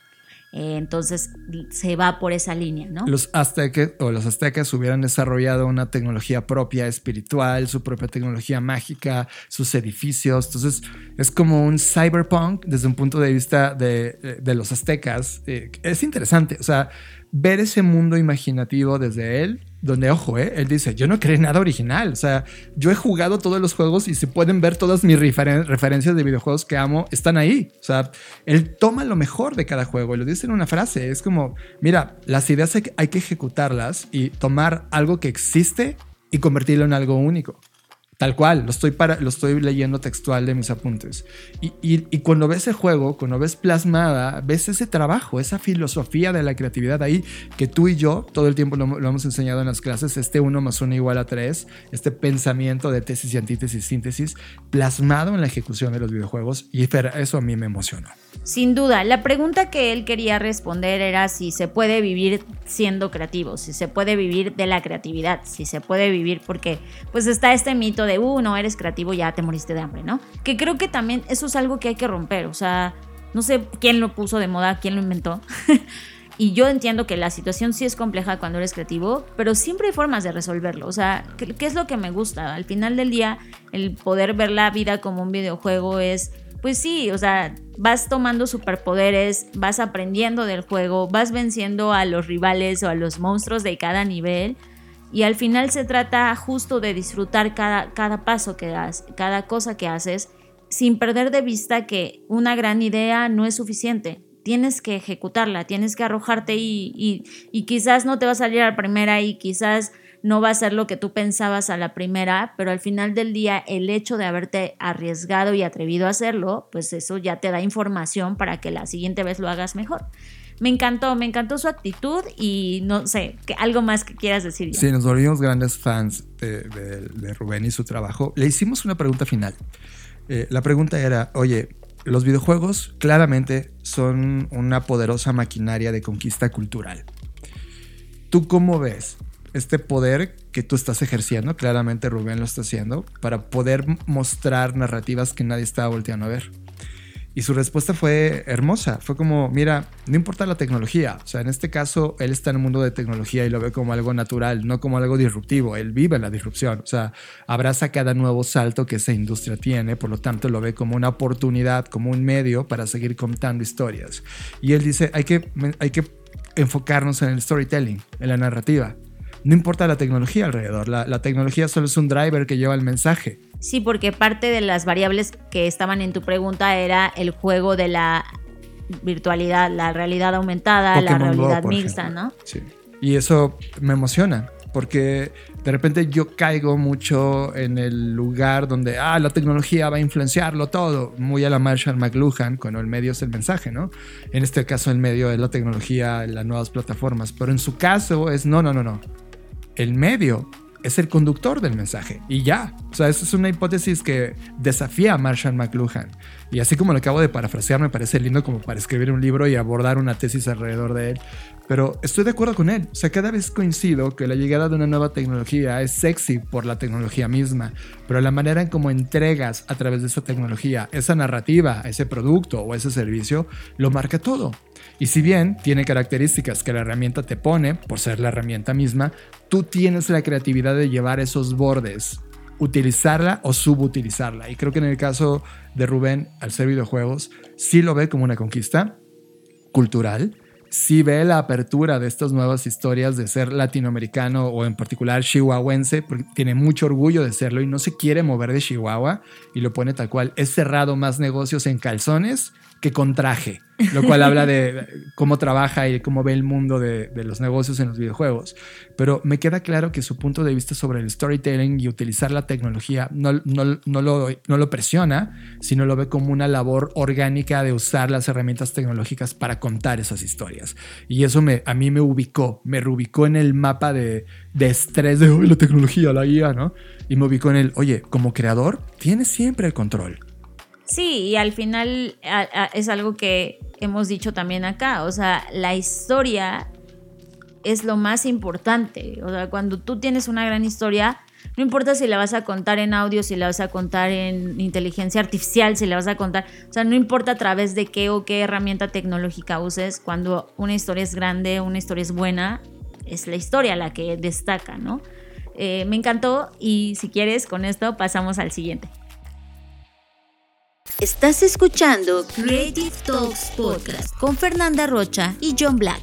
Eh, entonces se va por esa línea, ¿no?
Los aztecas o los aztecas hubieran desarrollado una tecnología propia espiritual, su propia tecnología mágica, sus edificios. Entonces es como un cyberpunk desde un punto de vista de, de los aztecas. Eh, es interesante, o sea, ver ese mundo imaginativo desde él donde, ojo, ¿eh? él dice, yo no creé nada original, o sea, yo he jugado todos los juegos y se pueden ver todas mis referencias de videojuegos que amo, están ahí. O sea, él toma lo mejor de cada juego y lo dice en una frase, es como, mira, las ideas hay que ejecutarlas y tomar algo que existe y convertirlo en algo único. Tal cual, lo estoy, para, lo estoy leyendo textual de mis apuntes. Y, y, cuando ves el juego, cuando ves plasmada, ves ese trabajo, esa filosofía de la creatividad ahí, que tú y yo todo el tiempo lo, hemos enseñado en las clases, este 1 más 1 igual a 3, este pensamiento de tesis y antítesis, síntesis, plasmado en la ejecución de los videojuegos. Y eso a mí me emocionó.
Sin duda, la pregunta que él quería responder era si se puede vivir siendo creativo, si se puede vivir de la creatividad, si se puede vivir porque pues está este mito de, uh, no eres creativo, ya te moriste de hambre, ¿no? Que creo que también eso es algo que hay que romper, o sea, no sé quién lo puso de moda, quién lo inventó. [laughs] y yo entiendo que la situación sí es compleja cuando eres creativo, pero siempre hay formas de resolverlo. O sea, ¿qué, ¿qué, es lo que me gusta? Al final del día, el poder ver la vida como un videojuego es pues sí, o sea, vas tomando superpoderes, vas aprendiendo del juego, vas venciendo a los rivales o a los monstruos de cada nivel. Y al final se trata justo de disfrutar cada, cada paso que das, cada cosa que haces, sin perder de vista que una gran idea no es suficiente. Tienes que ejecutarla, tienes que arrojarte y, y, y quizás no te va a salir a la primera y quizás no va a ser lo que tú pensabas a la primera, pero al final del día el hecho de haberte arriesgado y atrevido a hacerlo, pues eso ya te da información para que la siguiente vez lo hagas mejor. Me encantó, me encantó su actitud y no sé, algo más que quieras decir.
Sí, nos volvimos grandes fans de, de Rubén y su trabajo. Le hicimos una pregunta final Eh, la pregunta era, oye, los videojuegos claramente son una poderosa maquinaria de conquista cultural. ¿Tú cómo ves este poder que tú estás ejerciendo? Claramente Rubén lo está haciendo para poder mostrar narrativas que nadie estaba volteando a ver. Y su respuesta fue hermosa. Fue como, mira, no importa la tecnología. O sea, en este caso, él está en el mundo de tecnología y lo ve como algo natural, no como algo disruptivo. Él vive la disrupción. O sea, abraza cada nuevo salto que esa industria tiene. Por lo tanto, lo ve como una oportunidad, como un medio para seguir contando historias. Y él dice, hay que, hay que enfocarnos en el storytelling, en la narrativa. No importa la tecnología alrededor. La, la tecnología solo es un driver que lleva el mensaje.
Sí, porque parte de las variables que estaban en tu pregunta era el juego de la virtualidad, la realidad aumentada, la realidad mixta, ¿no?
Sí. Y eso me emociona, porque de repente yo caigo mucho en el lugar donde, ah, la tecnología va a influenciarlo todo, muy a la Marshall McLuhan, cuando el medio es el mensaje, ¿no? En este caso el medio es la tecnología, las nuevas plataformas, pero en su caso es, no, no, no, no. El medio es el conductor del mensaje y ya. O sea, esa es una hipótesis que desafía a Marshall McLuhan. Y así como lo acabo de parafrasear, me parece lindo como para escribir un libro y abordar una tesis alrededor de él. Pero estoy de acuerdo con él. O sea, cada vez coincido que la llegada de una nueva tecnología es sexy por la tecnología misma, pero la manera en cómo entregas a través de esa tecnología esa narrativa, ese producto o ese servicio, lo marca todo. Y si bien tiene características que la herramienta te pone, por ser la herramienta misma, tú tienes la creatividad de llevar esos bordes, utilizarla o subutilizarla. Y creo que en el caso de Rubén, al ser videojuegos, sí lo ve como una conquista cultural, sí ve la apertura de estas nuevas historias de ser latinoamericano o en particular chihuahuense, porque tiene mucho orgullo de serlo y no se quiere mover de Chihuahua y lo pone tal cual. Es cerrado más negocios en calzones que con traje, lo cual habla de cómo trabaja y cómo ve el mundo de, los negocios en los videojuegos. Pero me queda claro que su punto de vista sobre el storytelling y utilizar la tecnología no, no, no, lo, no lo presiona, sino lo ve como una labor orgánica de usar las herramientas tecnológicas para contar esas historias. Y eso me, a mí me ubicó, me reubicó en el mapa de, de estrés de la tecnología, la guía, ¿no? Y me ubicó en el, oye, como creador, tienes siempre el control
Sí, y al final es algo que hemos dicho también acá, o sea, la historia es lo más importante, o sea, cuando tú tienes una gran historia, no importa si la vas a contar en audio, si la vas a contar en inteligencia artificial, si la vas a contar, o sea, no importa a través de qué o qué herramienta tecnológica uses, cuando una historia es grande, una historia es buena, es la historia la que destaca, ¿no? Eh, me encantó y si quieres, con esto pasamos al siguiente.
Estás escuchando Creative Talks Podcast con Fernanda Rocha y John Black.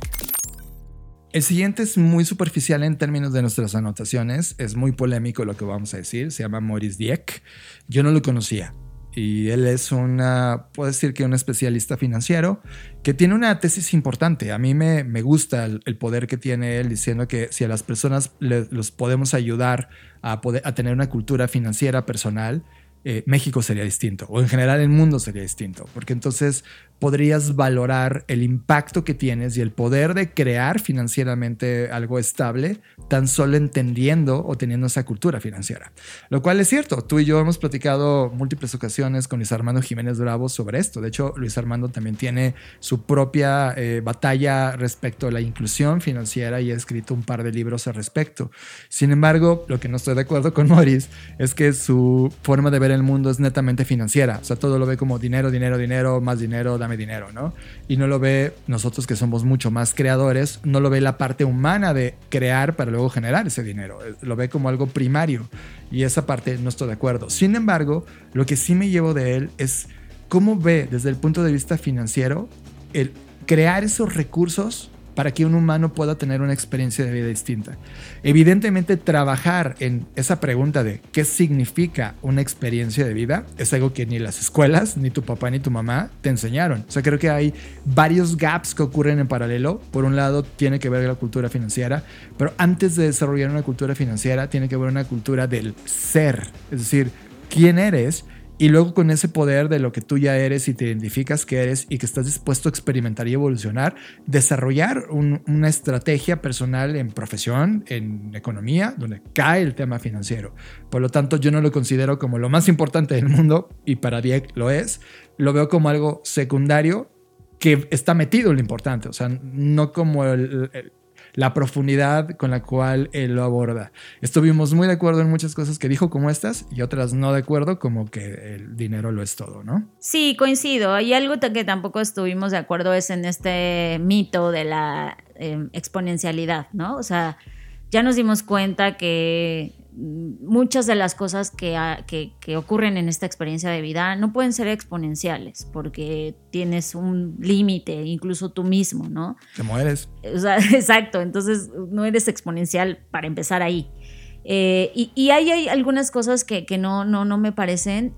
El siguiente es muy superficial en términos de nuestras anotaciones, es muy polémico lo que vamos a decir, se llama Maurice Dieck. Yo no lo conocía y él es una, puedo decir que un especialista financiero que tiene una tesis importante. A mí me, me gusta el, poder que tiene él diciendo que si a las personas los podemos ayudar a, poder, a tener una cultura financiera personal, eh, México sería distinto, o en general el mundo sería distinto, porque entonces podrías valorar el impacto que tienes y el poder de crear financieramente algo estable tan solo entendiendo o teniendo esa cultura financiera. Lo cual es cierto, tú y yo hemos platicado múltiples ocasiones con Luis Armando Jiménez Bravo sobre esto. De hecho, Luis Armando también tiene su propia eh, batalla respecto a la inclusión financiera y ha escrito un par de libros al respecto. Sin embargo, lo que no estoy de acuerdo con Morris es que su forma de ver el mundo es netamente financiera. O sea, todo lo ve como dinero, dinero, dinero, más dinero, dame dinero, ¿no? Y no lo ve nosotros que somos mucho más creadores, no lo ve la parte humana de crear para luego generar ese dinero. Eh, lo ve como algo primario. Y esa parte no estoy de acuerdo. Sin embargo, lo que sí me llevo de él es cómo ve desde el punto de vista financiero el crear esos recursos para que un humano pueda tener una experiencia de vida distinta. Evidentemente, trabajar en esa pregunta de qué significa una experiencia de vida es algo que ni las escuelas, ni tu papá, ni tu mamá te enseñaron. O sea, creo que hay varios gaps que ocurren en paralelo. Por un lado, tiene que ver la cultura financiera, pero antes de desarrollar una cultura financiera, tiene que ver una cultura del ser, es decir, quién eres y luego con ese poder de lo que tú ya eres y te identificas que eres y que estás dispuesto a experimentar y evolucionar, desarrollar una estrategia personal en profesión, en economía, donde cae el tema financiero. Por lo tanto, yo no lo considero como lo más importante del mundo y para Diek lo es. Lo veo como algo secundario que está metido en lo importante, o sea, no como el la profundidad con la cual él lo aborda. Estuvimos muy de acuerdo en muchas cosas que dijo como estas y otras no de acuerdo como que el dinero lo es todo, ¿no?
Sí, coincido. Y algo que tampoco estuvimos de acuerdo es en este mito de la em, exponencialidad, ¿no? O sea, ya nos dimos cuenta que muchas de las cosas que, que, ocurren en esta experiencia de vida no pueden ser exponenciales porque tienes un límite, incluso tú mismo, ¿no?
Te mueres.
O sea, [laughs] exacto, entonces no eres exponencial para empezar ahí. Eh, y, y hay, hay, algunas cosas que, que no, no, no me parecen,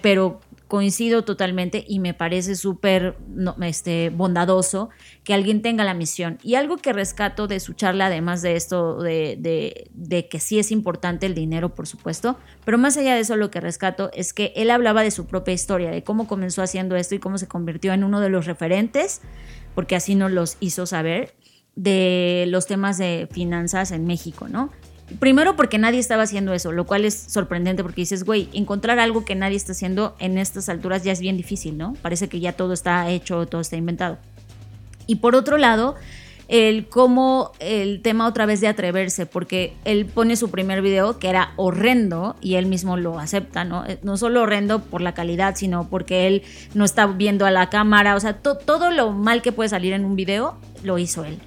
pero coincido totalmente y me parece súper este, bondadoso que alguien tenga la misión. Y algo que rescato de su charla, además de esto, de, de, que sí es importante el dinero, por supuesto, pero más allá de eso lo que rescato es que él hablaba de su propia historia, de cómo comenzó haciendo esto y cómo se convirtió en uno de los referentes, porque así nos los hizo saber, de los temas de finanzas en México, ¿no? Primero porque nadie estaba haciendo eso, lo cual es sorprendente porque dices, güey, encontrar algo que nadie está haciendo en estas alturas ya es bien difícil, ¿no? Parece que ya todo está hecho, todo está inventado. Y por otro lado, el cómo el tema otra vez de atreverse, porque él pone su primer video que era horrendo y él mismo lo acepta, ¿no? Eh, no solo horrendo por la calidad, sino porque él no está viendo a la cámara, o sea, todo lo mal que puede salir en un video lo hizo él.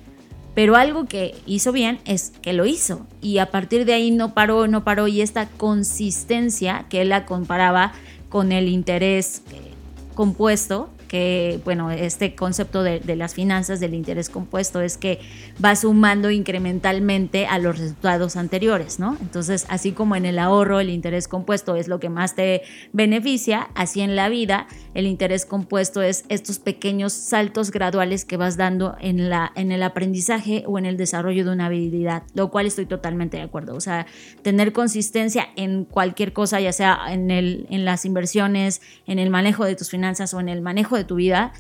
Pero algo que hizo bien es que lo hizo. Y a partir de ahí no paró, no paró. Y esta consistencia que él la comparaba con el interés eh, compuesto que, bueno, este concepto de, las finanzas del interés compuesto es que va sumando incrementalmente a los resultados anteriores, ¿no? Entonces, así como en el ahorro el interés compuesto es lo que más te beneficia, así en la vida el interés compuesto es estos pequeños saltos graduales que vas dando en, la, en el aprendizaje o en el desarrollo de una habilidad, lo cual estoy totalmente de acuerdo. O sea, tener consistencia en cualquier cosa, ya sea en, el, en las inversiones, en el manejo de tus finanzas o en el manejo de tu vida,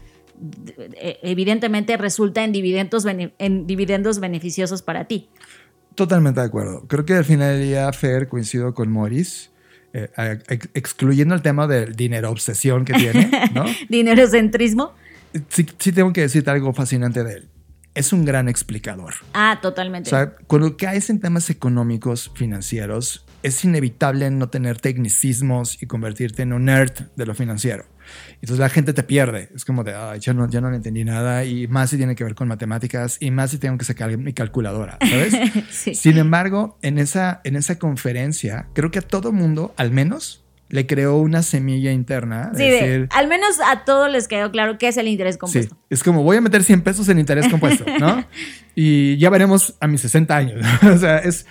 eh, evidentemente resulta en dividendos, en dividendos beneficiosos para ti.
Totalmente de acuerdo. Creo que al final del día, Fer, coincido con Morris. Eh, excluyendo el tema del dinero obsesión que tiene, ¿no? [laughs]
dinero centrismo.
Sí, sí, tengo que decirte algo fascinante de él. Es un gran explicador.
Ah, totalmente.
O sea, cuando caes en temas económicos, financieros, es inevitable no tener tecnicismos y convertirte en un nerd de lo financiero. Entonces la gente te pierde. Es como de, Ay, yo no, yo no entendí nada y más si tiene que ver con matemáticas y más si tengo que sacar mi calculadora, ¿sabes? [laughs] Sin embargo, en esa, en esa conferencia, creo que a todo mundo, al menos, le creó una semilla interna.
Sí, al menos a todos les quedó claro qué es el interés compuesto.
Sí, es como voy a meter 100 pesos en interés compuesto, ¿no? [laughs] y ya veremos a mis 60 años. [laughs] o sea, es,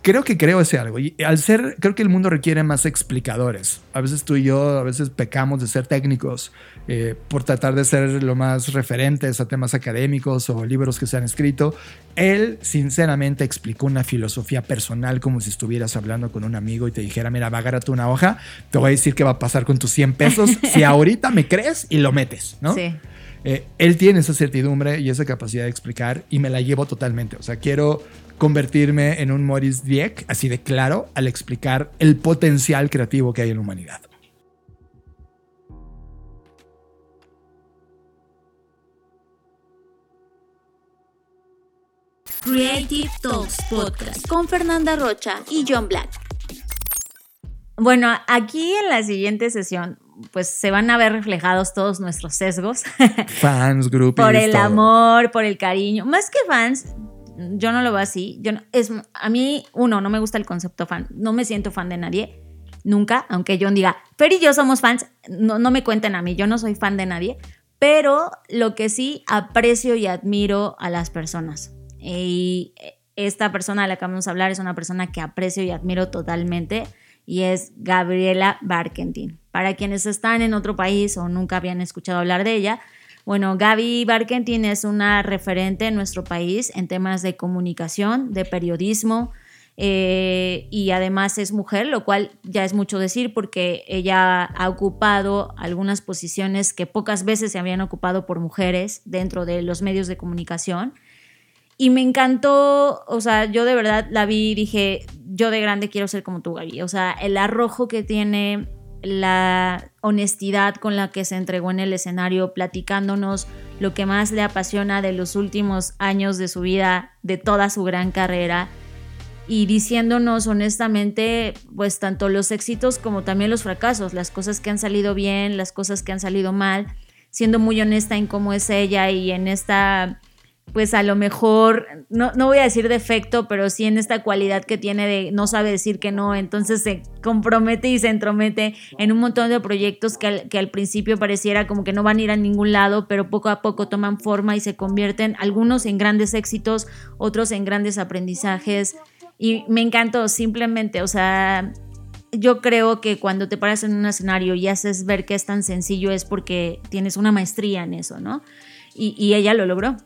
Creo que creo ese algo. Y al ser, creo que el mundo requiere más explicadores. A veces tú y yo, a veces pecamos de ser técnicos eh, por tratar de ser lo más referentes a temas académicos o libros que se han escrito. Él, sinceramente, explicó una filosofía personal como si estuvieras hablando con un amigo y te dijera, mira, va a agarrar una hoja, te voy a decir qué va a pasar con tus 100 pesos [laughs] si ahorita me crees y lo metes, ¿no? Sí. Eh, él tiene esa certidumbre y esa capacidad de explicar y me la llevo totalmente. O sea, quiero convertirme en un Maurice Dieck, así de claro, al explicar el potencial creativo que hay en la humanidad.
Creative Talks Podcast con Fernanda Rocha y John Black.
Bueno, aquí en la siguiente sesión, pues se van a ver reflejados todos nuestros sesgos. [laughs]
Fans, grupos.
por el amor, por el cariño. Más que fans, yo no lo veo así. Yo es, a mí, uno, no me gusta el concepto fan. No me siento fan de nadie. Nunca. Aunque John diga, Fer y yo somos fans. No, no me cuenten a mí. Yo no soy fan de nadie. Pero lo que sí aprecio y admiro a las personas. Y esta persona de la que vamos a hablar es una persona que aprecio y admiro totalmente. Y es Gabriela Barkentin. Para quienes están en otro país o nunca habían escuchado hablar de ella, bueno, Gaby Barkentin es una referente en nuestro país en temas de comunicación, de periodismo. Eh, y además es mujer, lo cual ya es mucho decir porque ella ha ocupado algunas posiciones que pocas veces se habían ocupado por mujeres dentro de los medios de comunicación. Y me encantó, o sea, yo de verdad la vi y dije, yo de grande quiero ser como tú, Gaby. O sea, el arrojo que tiene, la honestidad con la que se entregó en el escenario, platicándonos lo que más le apasiona de los últimos años de su vida, de toda su gran carrera, y diciéndonos honestamente, pues tanto los éxitos como también los fracasos, las cosas que han salido bien, las cosas que han salido mal, siendo muy honesta en cómo es ella y en esta pues a lo mejor, no, no, voy a decir defecto, pero sí en esta cualidad que tiene de no sabe decir que no, entonces se compromete y se entromete en un montón de proyectos que al, que al principio pareciera como que no van a ir a ningún lado, pero poco a poco toman forma y se convierten algunos en grandes éxitos, otros en grandes aprendizajes. Y me encantó simplemente, o sea, yo creo que cuando te paras en un escenario y haces ver que es tan sencillo es porque tienes una maestría en eso, ¿no? Y, y ella lo logró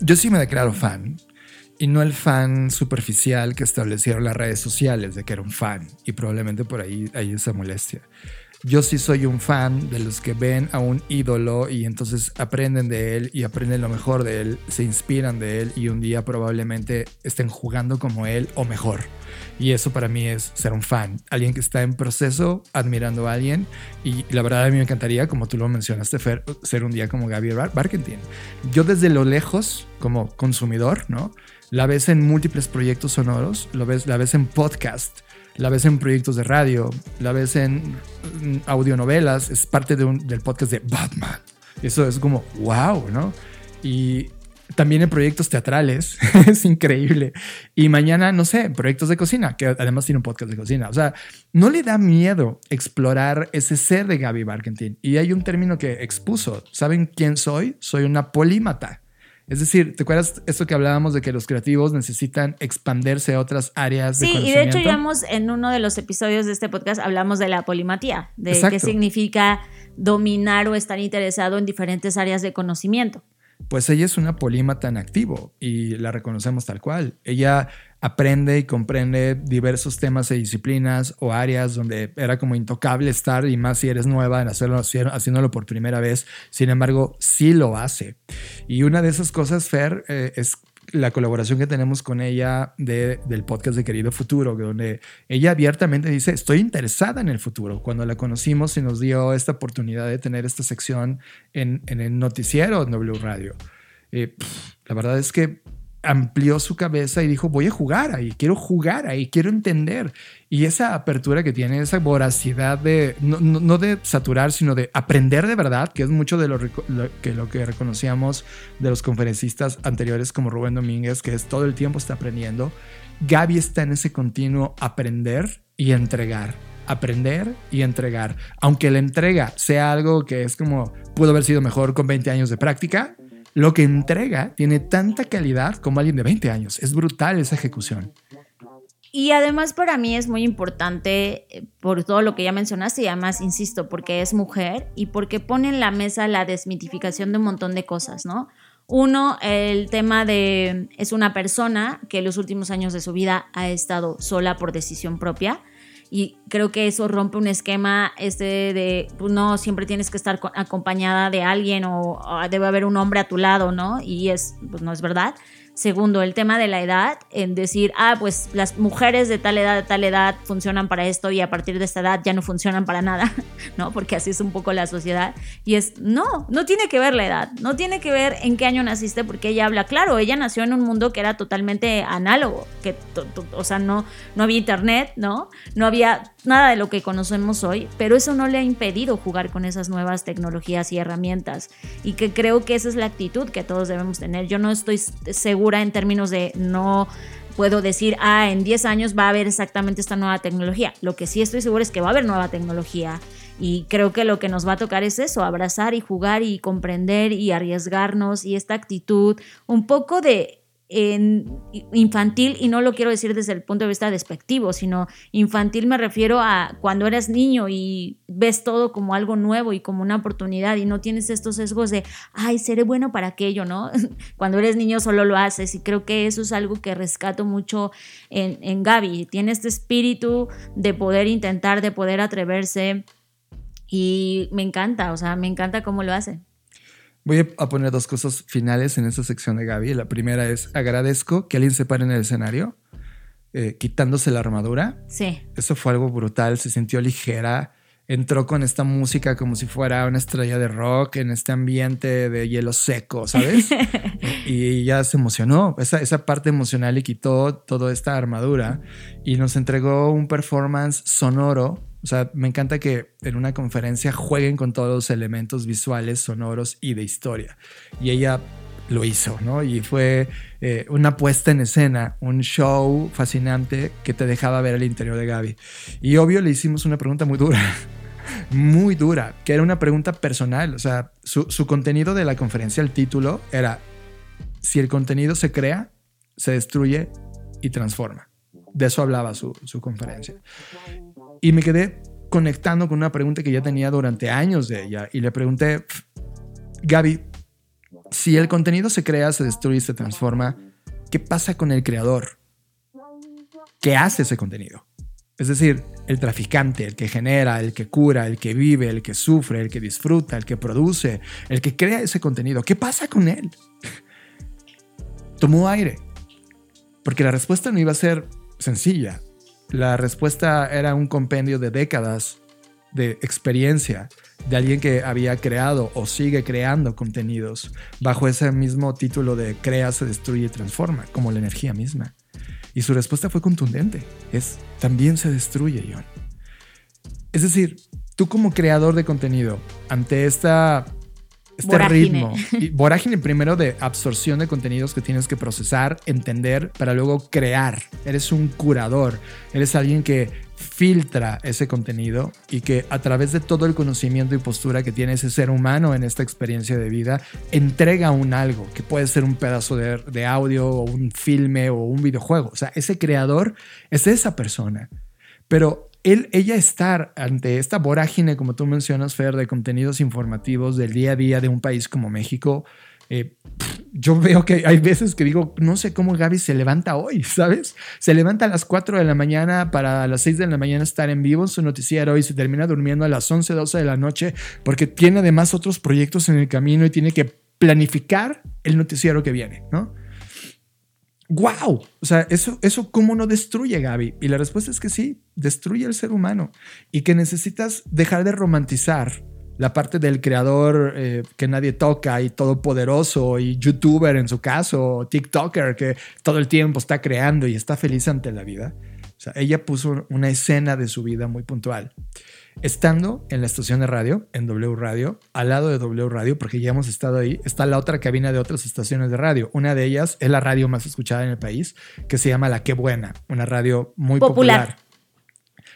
yo sí me declaro fan. Y no el fan superficial que establecieron las redes sociales de que era un fan. Y probablemente por ahí hay esa molestia. Yo sí soy un fan de los que ven a un ídolo y entonces aprenden de él y aprenden lo mejor de él, se inspiran de él y un día probablemente estén jugando como él o mejor. Y eso para mí es ser un fan, alguien que está en proceso admirando a alguien. Y la verdad a mí me encantaría, como tú lo mencionaste, Fer, ser un día como Gaby Barkentin. Yo desde lo lejos, como consumidor, ¿no? La ves en múltiples proyectos sonoros, lo ves, la ves en podcast, la ves en proyectos de radio, la ves en audionovelas, es parte de un, del podcast de Batman. Eso es como, wow, ¿no? Y también en proyectos teatrales, [laughs] es increíble. Y mañana, no sé, proyectos de cocina, que además tiene un podcast de cocina. O sea, no le da miedo explorar ese ser de Gaby Barkentin. Y hay un término que expuso. ¿Saben quién soy? Soy una polímata. Es decir, ¿te acuerdas esto que hablábamos de que los creativos necesitan expandirse a otras áreas
de
sí,
y de hecho ya en uno de los episodios de este podcast hablamos de la polimatía, de qué significa dominar o estar interesado en diferentes áreas de conocimiento
pues ella es una polímata en activo y la reconocemos tal cual. Ella aprende y comprende diversos temas y disciplinas o áreas donde era como intocable estar y más si eres nueva en hacerlo, haciéndolo por primera vez. Sin embargo, sí lo hace. Y una de esas cosas, Fer, eh, es la colaboración que tenemos con ella de, del podcast de Querido Futuro, donde ella abiertamente dice, estoy interesada en el futuro. Cuando la conocimos y nos dio esta oportunidad de tener esta sección en, en el noticiero de W Radio. Eh, la verdad es que amplió su cabeza y dijo, voy a jugar ahí, quiero jugar ahí, quiero entender. Y esa apertura que tiene, esa voracidad de, no, de saturar, sino de aprender de verdad, que es mucho de lo, que, lo que reconocíamos de los conferencistas anteriores como Rubén Domínguez, que es todo el tiempo está aprendiendo. Gaby está en ese continuo aprender y entregar aprender y entregar. Aunque la entrega sea algo que es como pudo haber sido mejor con 20 años de práctica, lo que entrega tiene tanta calidad como alguien de 20 años. Es brutal esa ejecución.
Y además para mí es muy importante eh, por todo lo que ya mencionaste y además, insisto, porque es mujer y porque pone en la mesa la desmitificación de un montón de cosas, ¿no? Uno, el tema de es una persona que en los últimos años de su vida ha estado sola por decisión propia y creo que eso rompe un esquema este de pues no siempre tienes que estar acompañada de alguien o, o, debe haber un hombre a tu lado, ¿no? Y es pues no es verdad. Segundo, el tema de la edad, en decir, ah, pues las mujeres de tal edad, de tal edad funcionan para esto y a partir de esta edad ya no funcionan para nada, [laughs] ¿no? Porque así es un poco la sociedad. Y es, no, no tiene que ver la edad, no tiene que ver en qué año naciste, porque ella habla, claro, ella nació en un mundo que era totalmente análogo, que, o sea, no, no había internet, ¿no? No había nada de lo que conocemos hoy, pero eso no le ha impedido jugar con esas nuevas tecnologías y herramientas. Y que creo que esa es la actitud que todos debemos tener. Yo no estoy en términos de no puedo decir, ah, en 10 años va a haber exactamente esta nueva tecnología. Lo que sí estoy segura es que va a haber nueva tecnología. Y creo que lo que nos va a tocar es eso, abrazar y jugar y comprender y arriesgarnos y esta actitud un poco de infantil y no lo quiero decir desde el punto de vista despectivo, sino infantil me refiero a cuando eres niño y ves todo como algo nuevo y como una oportunidad y no tienes estos sesgos de, ay, seré bueno para aquello, ¿no? [laughs] Cuando eres niño solo lo haces y creo que eso es algo que rescato mucho en, en Gaby. Tiene este espíritu de poder intentar, de poder atreverse y me encanta, o sea, me encanta cómo lo hace.
Voy a poner dos cosas finales en esta sección de Gaby. La primera es agradezco que alguien se pare en el escenario eh, quitándose la armadura.
Sí.
Eso fue algo brutal, se sintió ligera. Entró con esta música como si fuera una estrella de rock en este ambiente de hielo seco, ¿sabes? [laughs] y ya se emocionó. Esa, esa parte emocional y quitó toda esta armadura y nos entregó un performance sonoro o sea, me encanta que en una conferencia jueguen con todos los elementos visuales, sonoros y de historia. Y ella lo hizo, ¿no? Y fue eh, una puesta en escena, un show fascinante que te dejaba ver el interior de Gaby. Y obvio le hicimos una pregunta muy dura, [laughs] muy dura, que era una pregunta personal. O sea, su, contenido de la conferencia, el título era, si el contenido se crea, se destruye y transforma. De eso hablaba su, su conferencia. Y me quedé conectando con una pregunta que ya tenía durante años de ella. Y le pregunté, Gaby, si el contenido se crea, se destruye, se transforma, ¿qué pasa con el creador? ¿Qué hace ese contenido? Es decir, el traficante, el que genera, el que cura, el que vive, el que sufre, el que disfruta, el que produce, el que crea ese contenido. ¿Qué pasa con él? Tomó aire, porque la respuesta no iba a ser sencilla. La respuesta era un compendio de décadas de experiencia de alguien que había creado o sigue creando contenidos bajo ese mismo título de crea, se destruye y transforma, como la energía misma. Y su respuesta fue contundente, es también se destruye, John. Es decir, tú como creador de contenido, ante esta este ritmo. Y vorágine primero de absorción de contenidos que tienes que procesar, entender, para luego crear. Eres un curador, eres alguien que filtra ese contenido y que a través de todo el conocimiento y postura que tiene ese ser humano en esta experiencia de vida, entrega un algo, que puede ser un pedazo de, de audio o un filme o un videojuego. O sea, ese creador es esa persona. Pero ella estar ante esta vorágine, como tú mencionas, Fer, de contenidos informativos del día a día de un país como México, eh, yo veo que hay veces que digo, no sé cómo Gaby se levanta hoy, ¿sabes? Se levanta a las 4 de la mañana para a las 6 de la mañana estar en vivo en su noticiero y se termina durmiendo a las 11, 12 de la noche porque tiene además otros proyectos en el camino y tiene que planificar el noticiero que viene, ¿no? ¡Wow! O sea, eso, eso cómo no destruye, Gaby. Y la respuesta es que sí, destruye al ser humano. Y que necesitas dejar de romantizar la parte del creador eh, que nadie toca y todopoderoso y youtuber en su caso, TikToker que todo el tiempo está creando y está feliz ante la vida. O sea, ella puso una escena de su vida muy puntual. Estando en la estación de radio, en W Radio, al lado de W Radio, porque ya hemos estado ahí, está la otra cabina de otras estaciones de radio. Una de ellas es la radio más escuchada en el país, que se llama La Qué Buena, una radio muy popular.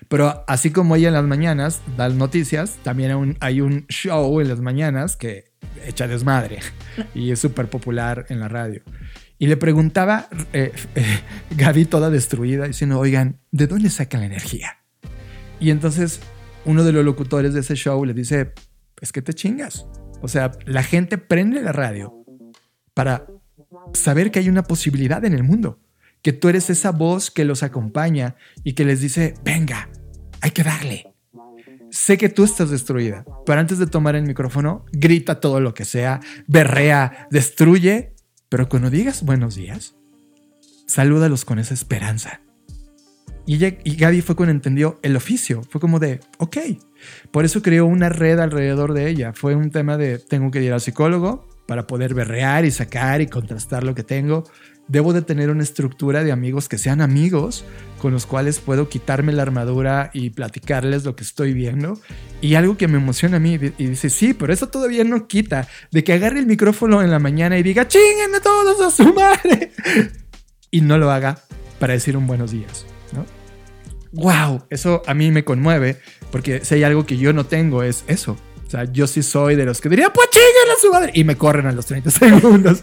Pero así como ella en las mañanas da noticias, también hay un, show en las mañanas que echa desmadre [laughs] y es súper popular en la radio. Y le preguntaba eh, eh, Gaby toda destruida, diciendo, oigan, ¿de dónde sacan la energía? Y entonces uno de los locutores de ese show le dice, es que te chingas. O sea, la gente prende la radio para saber que hay una posibilidad en el mundo, que tú eres esa voz que los acompaña y que les dice, venga, hay que darle. Sé que tú estás destruida, pero antes de tomar el micrófono, grita todo lo que sea, berrea, destruye, pero cuando digas buenos días, salúdalos con esa esperanza y, y Gaby fue cuando entendió el oficio. Fue como de, ok. Por eso creó una red alrededor de ella. Fue un tema de, tengo que ir al psicólogo para poder berrear y sacar y contrastar lo que tengo. Debo de tener una estructura de amigos que sean amigos con los cuales puedo quitarme la armadura y platicarles lo que estoy viendo. Y algo que me emociona a mí y dice, sí, pero eso todavía no quita de que agarre el micrófono en la mañana y diga, chinguen a todos a su madre. [laughs] Y no lo haga para decir un buenos días wow, eso a mí me conmueve, porque si hay algo que yo no tengo es eso, sea, yo sí soy de los que diría, pues a su madre. Y me corren a los 30 [laughs] segundos.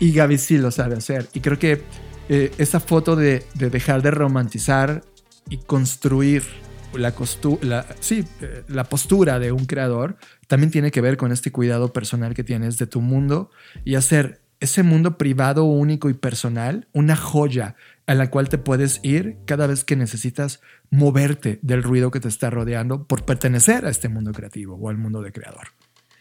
y Gaby sí lo sabe hacer. Y creo que eh, esa foto de, dejar de romantizar y construir la, la, eh, la postura de un creador también tiene que ver con este cuidado personal que tienes de tu mundo y hacer ese mundo privado, único y personal una joya a la cual te puedes ir cada vez que necesitas moverte del ruido que te está rodeando por pertenecer a este mundo creativo o al mundo de creador.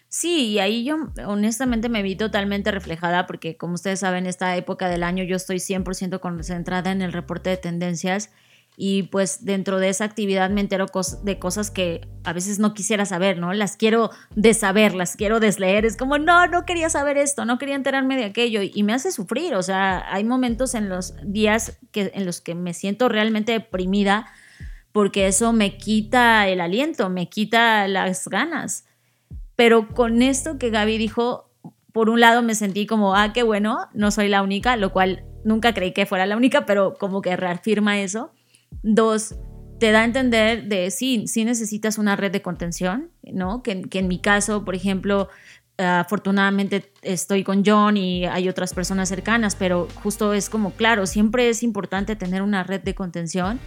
Sí, y ahí yo honestamente me vi totalmente reflejada porque como ustedes saben, esta época del año yo estoy 100% concentrada en el reporte de tendencias y pues dentro de esa actividad me entero de cosas que a veces no quisiera saber, ¿no? Las quiero desaber, las quiero desleer, es como, no, no quería saber esto, no quería enterarme de aquello y me hace sufrir, o sea, hay momentos en los días que, en los que me siento realmente deprimida porque eso me quita el aliento, me quita las ganas. Pero con esto que Gaby dijo, por un lado me sentí como, ah, qué bueno, no soy la única, lo cual nunca creí que fuera la única, pero como que reafirma eso. Dos, te da a entender de sí, sí necesitas una red de contención, ¿no? Que, que en mi caso, por ejemplo, afortunadamente estoy con John y hay otras personas cercanas, pero justo es como, claro, siempre es importante tener una red de contención.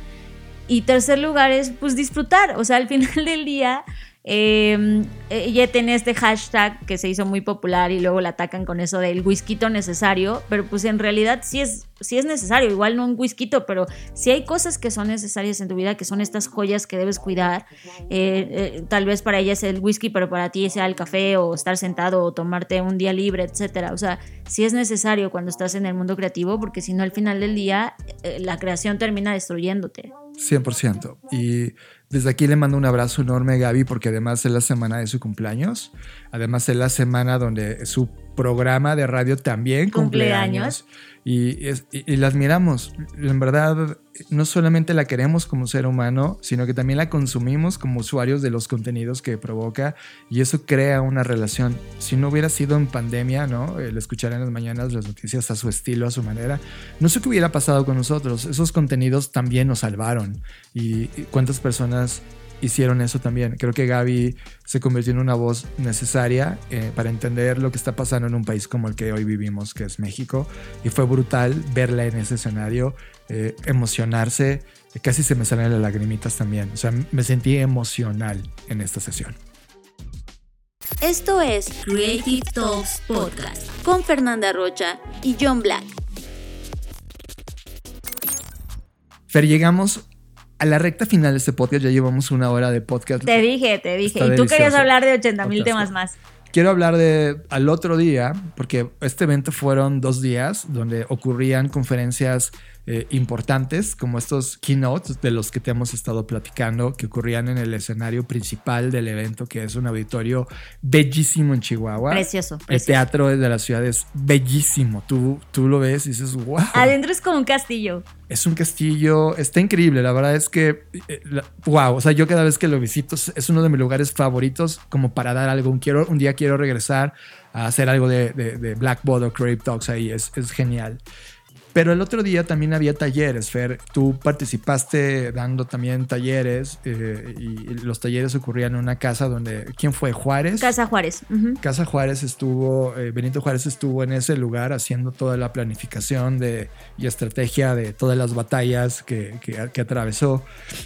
Y tercer lugar es pues disfrutar, o sea, al [laughs] final del día eh, ella tiene este hashtag que se hizo muy popular y luego la atacan con eso del whisky necesario, pero pues en realidad sí es, sí es necesario, igual no un whisky, pero si hay cosas que son necesarias en tu vida, que son estas joyas que debes cuidar. Eh, eh, tal vez para ella es el whisky, pero para ti sea el café o estar sentado o tomarte un día libre, etcétera. O sea, sí es necesario cuando estás en el mundo creativo, porque si no al final del día eh, la creación termina destruyéndote.
100%. Y desde aquí le mando un abrazo enorme a Gaby porque además es la semana de su cumpleaños. Además es la semana donde su programa de radio también cumpleaños. Y, y, la admiramos. En verdad, no solamente la queremos como ser humano, sino que también la consumimos como usuarios de los contenidos que provoca y eso crea una relación. Si no hubiera sido en pandemia, ¿no? El escuchar en las mañanas las noticias a su estilo, a su manera, no sé qué hubiera pasado con nosotros. Esos contenidos también nos salvaron y cuántas personas hicieron eso también. Creo que Gaby se convirtió en una voz necesaria eh, para entender lo que está pasando en un país como el que hoy vivimos, que es México. Y fue brutal verla en ese escenario, eh, emocionarse. Casi se me salen las lagrimitas también. O sea, me sentí emocional en esta sesión.
Esto es Creative Talks Podcast con Fernanda Rocha y John Black.
Fer, llegamos a la recta final de este podcast ya llevamos una hora de podcast.
Te dije, te dije. y tú querías hablar de 80 mil temas más.
Quiero hablar de al otro día, porque este evento fueron dos días donde ocurrían conferencias eh, importantes, como estos keynotes de los que te hemos estado platicando, que ocurrían en el escenario principal del evento, que es un auditorio bellísimo en Chihuahua.
Precioso.
El teatro de la ciudad es bellísimo. Tú, tú lo ves y dices, wow.
Adentro es como un castillo.
Es un castillo, está increíble. La verdad es que, wow, eh, o sea, yo cada vez que lo visito es uno de mis lugares favoritos como para dar algo. Un, quiero, un día quiero regresar a hacer algo de, de, de Blackboard o Creep Talks ahí, es, es genial. Pero el otro día también había talleres, Fer. Tú participaste dando también talleres eh, y los talleres ocurrían en una casa donde, ¿quién fue? Juárez.
Casa Juárez.
Casa Juárez estuvo, eh, Benito Juárez estuvo en ese lugar haciendo toda la planificación de, y estrategia de todas las batallas que, que, que atravesó.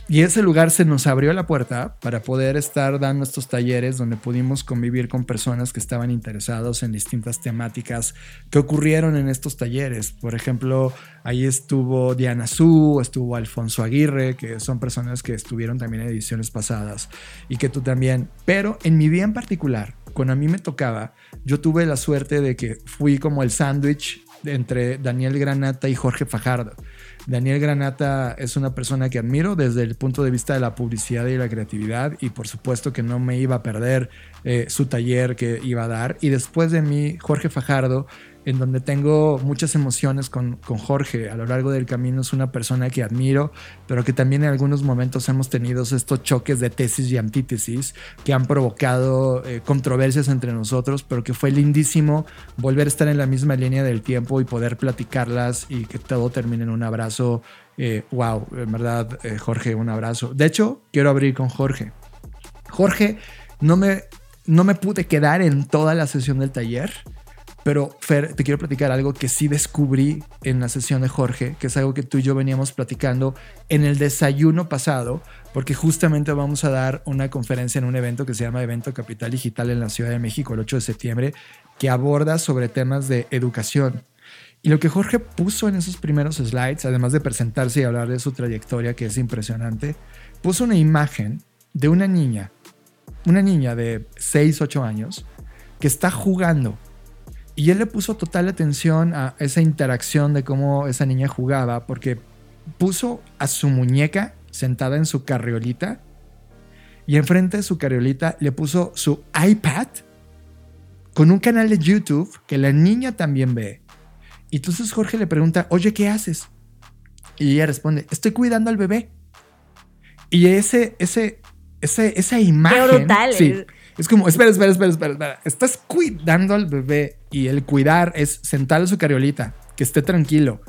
Y ese lugar se nos abrió la puerta para poder estar dando estos talleres donde pudimos convivir con personas que estaban interesados en distintas temáticas que ocurrieron en estos talleres. Por ejemplo, ahí estuvo Diana Su, estuvo Alfonso Aguirre, que son personas que estuvieron también en ediciones pasadas y que tú también. Pero en mi día en particular, cuando a mí me tocaba, yo tuve la suerte de que fui como el sándwich entre Daniel Granata y Jorge Fajardo. Daniel Granata es una persona que admiro desde el punto de vista de la publicidad y la creatividad y por supuesto que no me iba a perder eh, su taller que iba a dar. Y después de mí, Jorge Fajardo en donde tengo muchas emociones con, con, Jorge. A lo largo del camino es una persona que admiro, pero que también en algunos momentos hemos tenido estos choques de tesis y antítesis que han provocado eh, controversias entre nosotros, pero que fue lindísimo volver a estar en la misma línea del tiempo y poder platicarlas y que todo termine en un abrazo. Eh, wow, en verdad, eh, Jorge, un abrazo. De hecho, quiero abrir con Jorge. Jorge No me, no me pude quedar en toda la sesión del taller, pero Fer, te quiero platicar algo que sí descubrí en la sesión de Jorge, que es algo que tú y yo veníamos platicando en el desayuno pasado, porque justamente vamos a dar una conferencia en un evento que se llama Evento Capital Digital en la Ciudad de México el 8 de septiembre, que aborda sobre temas de educación. Y lo que Jorge puso en esos primeros slides, además de presentarse y hablar de su trayectoria, que es impresionante, puso una imagen de una niña, una niña de 6, 8 años, que está jugando y él le puso total atención a esa interacción de cómo esa niña jugaba, porque puso a su muñeca sentada en su carriolita y enfrente de su carriolita le puso su iPad con un canal de YouTube que la niña también ve. Y entonces Jorge le pregunta, oye, ¿qué haces? Y ella responde, estoy cuidando al bebé. Y ese, ese, ese esa imagen...
Qué brutal.
Sí, es como, espera, espera, espera, espera, Estás cuidando al bebé y el cuidar es sentarle su carriolita, que esté tranquilo,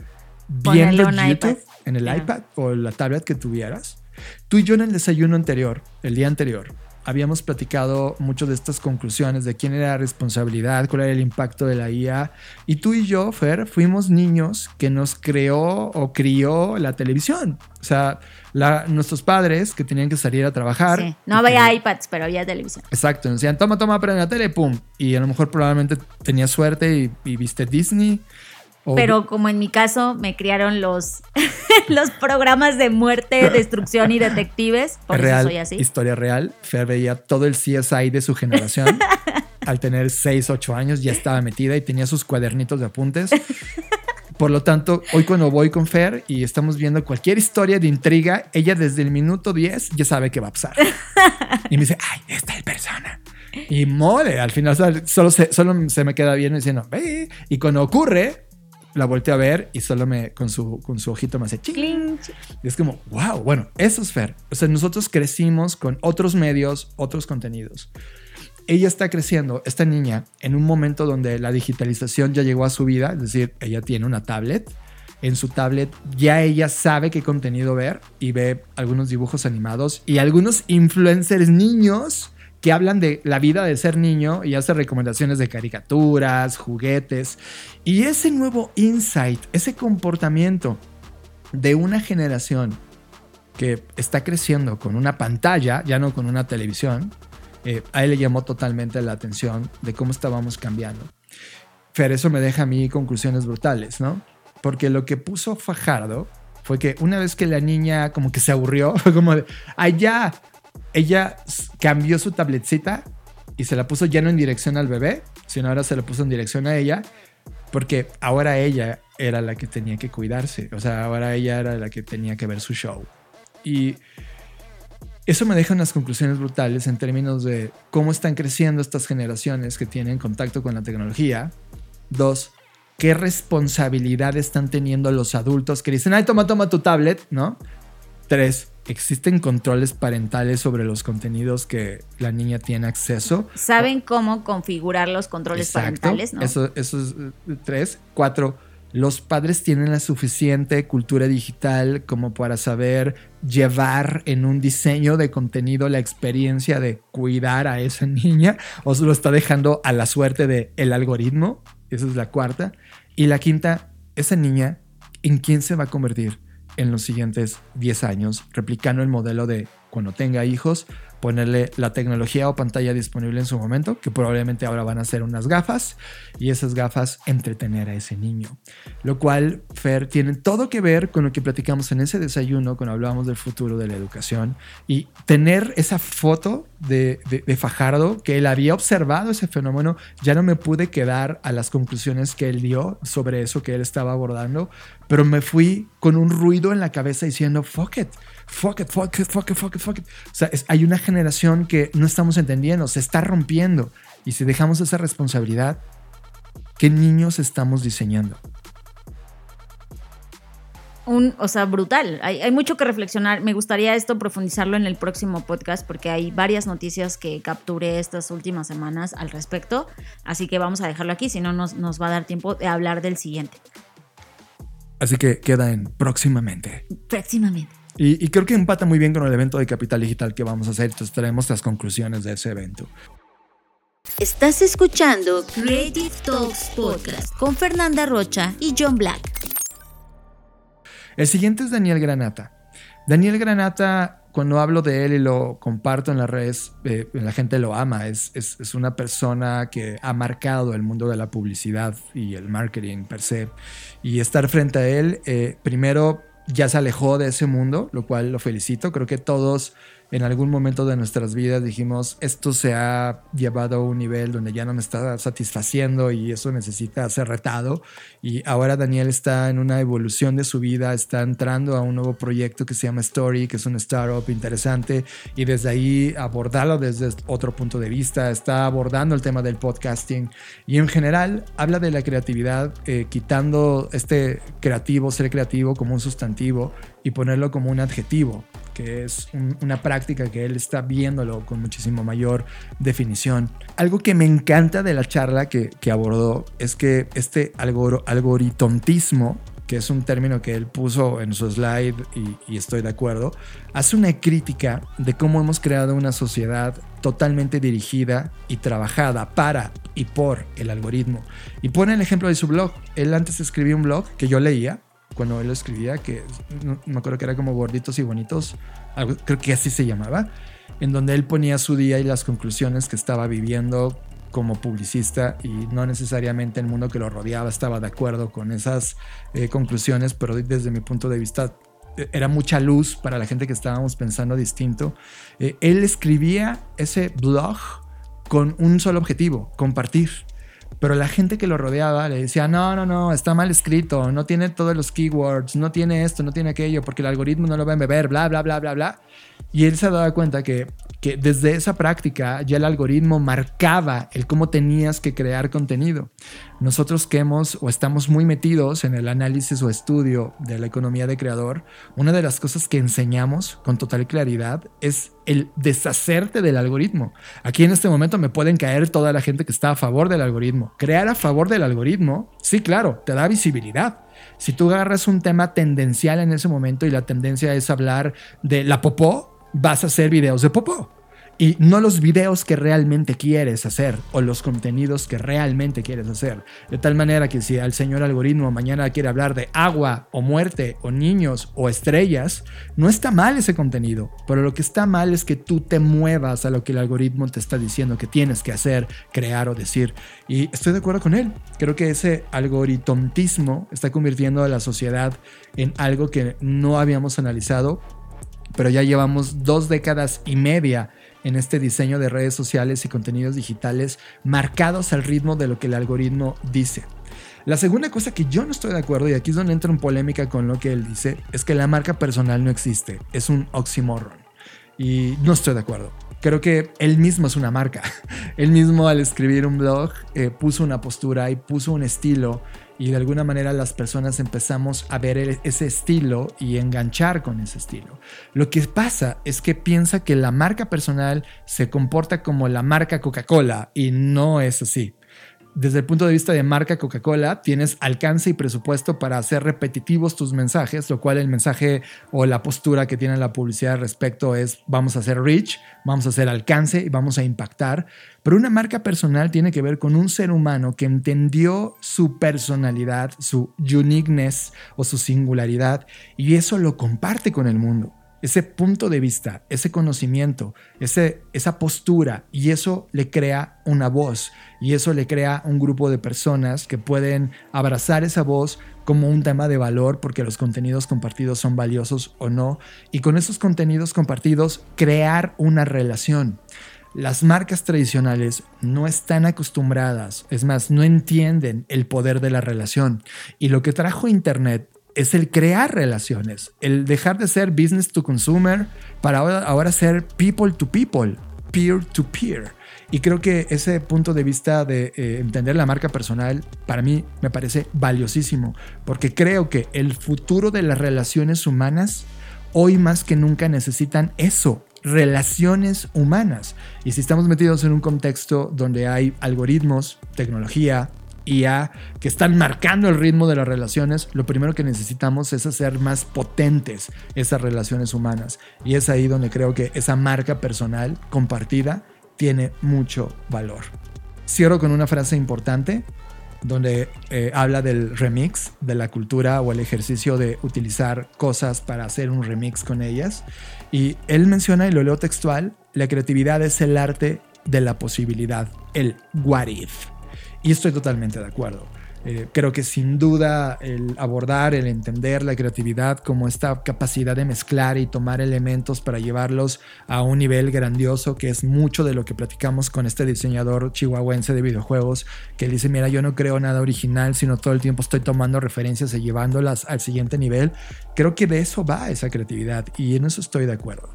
viendo YouTube en el iPad o la tablet que tuvieras. Tú y yo en el desayuno anterior, el día anterior, habíamos platicado mucho de estas conclusiones de quién era la responsabilidad, cuál era el impacto de la IA. Y tú y yo, Fer, fuimos niños que nos creó o crió la televisión. O sea, nuestros padres que tenían que salir a trabajar. Sí.
No había iPads, pero había televisión.
Exacto. Nos decían, toma, toma, prende la tele, pum. Y a lo mejor probablemente tenías suerte y viste Disney
pero como en mi caso me criaron los, [laughs] los programas de muerte, [laughs] destrucción y detectives, por
real,
eso soy así.
Historia real, Fer veía todo el CSI de su generación. [laughs] Al tener 6, 8 años ya estaba metida y tenía sus cuadernitos de apuntes. Por lo tanto, hoy cuando voy con Fer y estamos viendo cualquier historia de intriga, ella desde el minuto 10 ya sabe qué va a pasar. [laughs] Y me dice, ay, esta es persona. Y mole, al final solo se, solo se me queda bien diciendo, ve. Y cuando ocurre, la volteé a ver y solo me con su, con su ojito me hace ching. Y es como, wow, bueno, eso es Fer. O sea, nosotros crecimos con otros medios, otros contenidos. Ella está creciendo, esta niña, en un momento donde la digitalización ya llegó a su vida, es decir, ella tiene una tablet. En su tablet ya ella sabe qué contenido ver y ve algunos dibujos animados y algunos influencers niños que hablan de la vida de ser niño y hace recomendaciones de caricaturas, juguetes. Y ese nuevo insight, ese comportamiento de una generación que está creciendo con una pantalla, ya no con una televisión, eh, a él le llamó totalmente la atención de cómo estábamos cambiando. Fer, eso me deja a mí conclusiones brutales, ¿no? Porque lo que puso Fajardo fue que una vez que la niña como que se aburrió, [laughs] fue como de, ya, ella cambió su tabletcita y se la puso ya no en dirección al bebé, sino ahora se la puso en dirección a ella, porque ahora ella era la que tenía que cuidarse, o sea, ahora ella era la que tenía que ver su show. Y eso me deja unas conclusiones brutales en términos de cómo están creciendo estas generaciones que tienen contacto con la tecnología. Dos, qué responsabilidad están teniendo los adultos que dicen, ay, toma, toma tu tablet, ¿no? Tres, existen controles parentales sobre los contenidos que la niña tiene acceso.
Saben cómo configurar los controles parentales, ¿no?
Eso, eso es eh, tres. Cuatro, los padres tienen la suficiente cultura digital como para saber llevar en un diseño de contenido la experiencia de cuidar a esa niña o se lo está dejando a la suerte del el algoritmo. Esa es la cuarta. Y la quinta, esa niña, ¿en quién se va a convertir? en los siguientes 10 años, replicando el modelo de cuando tenga hijos, ponerle la tecnología o pantalla disponible en su momento, que probablemente ahora van a ser unas gafas, y esas gafas entretener a ese niño. Lo cual, Fer, tiene todo que ver con lo que platicamos en ese desayuno cuando hablábamos del futuro de la educación, y tener esa foto de, de, Fajardo, que él había observado ese fenómeno, ya no me pude quedar a las conclusiones que él dio sobre eso que él estaba abordando, pero me fui con un ruido en la cabeza diciendo, fuck it fuck it, fuck it, fuck it, fuck it, fuck it. O sea, hay una generación que no estamos entendiendo, se está rompiendo. Y si dejamos esa responsabilidad, ¿qué niños estamos diseñando?
Un, o sea, brutal. Hay, hay, mucho que reflexionar. Me gustaría esto profundizarlo en el próximo podcast porque hay varias noticias que capturé estas últimas semanas al respecto. Así que vamos a dejarlo aquí, si no nos, nos va a dar tiempo de hablar del siguiente.
Así que queda en próximamente.
Próximamente.
Y, y, creo que empata muy bien con el evento de Capital Digital que vamos a hacer. Entonces traemos las conclusiones de ese evento.
Estás escuchando Creative Talks Podcast con Fernanda Rocha y John Black.
El siguiente es Daniel Granata. Daniel Granata, cuando hablo de él y lo comparto en las redes, eh, la gente lo ama. Es, es, es, una persona que ha marcado el mundo de la publicidad y el marketing per se. Y estar frente a él, eh, primero ya se alejó de ese mundo, lo cual lo felicito. Creo que todos en algún momento de nuestras vidas dijimos, esto se ha llevado a un nivel donde ya no me está satisfaciendo y eso necesita ser retado. Y ahora Daniel está en una evolución de su vida, está entrando a un nuevo proyecto que se llama Story, que es un startup interesante y desde ahí abordarlo desde otro punto de vista, está abordando el tema del podcasting y en general habla de la creatividad, eh, quitando este creativo, ser creativo como un sustantivo y ponerlo como un adjetivo que es una práctica que él está viéndolo con muchísimo mayor definición. Algo que me encanta de la charla que, que abordó es que este algor algoritontismo, que es un término que él puso en su slide y, y estoy de acuerdo, hace una crítica de cómo hemos creado una sociedad totalmente dirigida y trabajada para y por el algoritmo. Y pone el ejemplo de su blog. Él antes escribía un blog que yo leía, cuando él lo escribía, que no, me acuerdo que era como gorditos y bonitos, creo que así se llamaba, en donde él ponía su día y las conclusiones que estaba viviendo como publicista y no necesariamente el mundo que lo rodeaba estaba de acuerdo con esas eh, conclusiones, pero desde mi punto de vista eh, era mucha luz para la gente que estábamos pensando distinto. Eh, él escribía ese blog con un solo objetivo, compartir. Pero la gente que lo rodeaba le decía, no, no, no, está mal escrito, no tiene todos los keywords, no tiene esto, no tiene aquello, porque el algoritmo no lo va a beber, bla, bla, bla, bla, bla. Y él se daba cuenta que, que desde esa práctica ya el algoritmo marcaba el cómo tenías que crear contenido. Nosotros que hemos o estamos muy metidos en el análisis o estudio de la economía de creador, una de las cosas que enseñamos con total claridad es el deshacerte del algoritmo. Aquí en este momento me pueden caer toda la gente que está a favor del algoritmo. Crear a favor del algoritmo, sí, claro, te da visibilidad. Si tú agarras un tema tendencial en ese momento y la tendencia es hablar de la popó, vas a hacer videos de popó y no los videos que realmente quieres hacer o los contenidos que realmente quieres hacer. De tal manera que si el señor algoritmo mañana quiere hablar de agua o muerte o niños o estrellas, no está mal ese contenido, pero lo que está mal es que tú te muevas a lo que el algoritmo te está diciendo que tienes que hacer, crear o decir. Y estoy de acuerdo con él. Creo que ese algoritmontismo está convirtiendo a la sociedad en algo que no habíamos analizado pero ya llevamos dos décadas y media en este diseño de redes sociales y contenidos digitales marcados al ritmo de lo que el algoritmo dice. La segunda cosa que yo no estoy de acuerdo, y aquí es donde entro en polémica con lo que él dice, es que la marca personal no existe, es un oxímoron. Y no estoy de acuerdo. Creo que él mismo es una marca. [laughs] Él mismo al escribir un blog eh, puso una postura y puso un estilo y de alguna manera las personas empezamos a ver e-, ese estilo y enganchar con ese estilo. Lo que pasa es que piensa que la marca personal se comporta como la marca Coca-Cola y no es así desde el punto de vista de marca Coca-Cola, tienes alcance y presupuesto para hacer repetitivos tus mensajes, lo cual el mensaje o la postura que tiene la publicidad al respecto es vamos a hacer reach, vamos a hacer alcance y vamos a impactar. Pero una marca personal tiene que ver con un ser humano que entendió su personalidad, su uniqueness o su singularidad y eso lo comparte con el mundo ese punto de vista, ese conocimiento, ese, esa postura, y eso le crea una voz, y eso le crea un grupo de personas que pueden abrazar esa voz como un tema de valor, porque los contenidos compartidos son valiosos o no, y con esos contenidos compartidos crear una relación. Las marcas tradicionales no están acostumbradas, es más, no entienden el poder de la relación. Y lo que trajo Internet es el crear relaciones, el dejar de ser business to consumer para ahora, ser people to people, peer to peer. Y creo que ese punto de vista de eh, entender la marca personal para mí me parece valiosísimo, porque creo que el futuro de las relaciones humanas hoy más que nunca necesitan eso, relaciones humanas. Y si estamos metidos en un contexto donde hay algoritmos, tecnología, IA que están marcando el ritmo de las relaciones, lo primero que necesitamos es hacer más potentes esas relaciones humanas. Y es ahí donde creo que esa marca personal compartida tiene mucho valor. Cierro con una frase importante donde eh, habla del remix, de la cultura o el ejercicio de utilizar cosas para hacer un remix con ellas. Y él menciona, y lo leo textual, la creatividad es el arte de la posibilidad, el what if. Y estoy totalmente de acuerdo. Eh, creo que sin duda el abordar, el entender la creatividad como esta capacidad de mezclar y tomar elementos para llevarlos a un nivel grandioso, que es mucho de lo que platicamos con este diseñador chihuahuense de videojuegos, que dice, mira, yo no creo nada original, sino todo el tiempo estoy tomando referencias y llevándolas al siguiente nivel. Creo que de eso va esa creatividad y en eso estoy de acuerdo.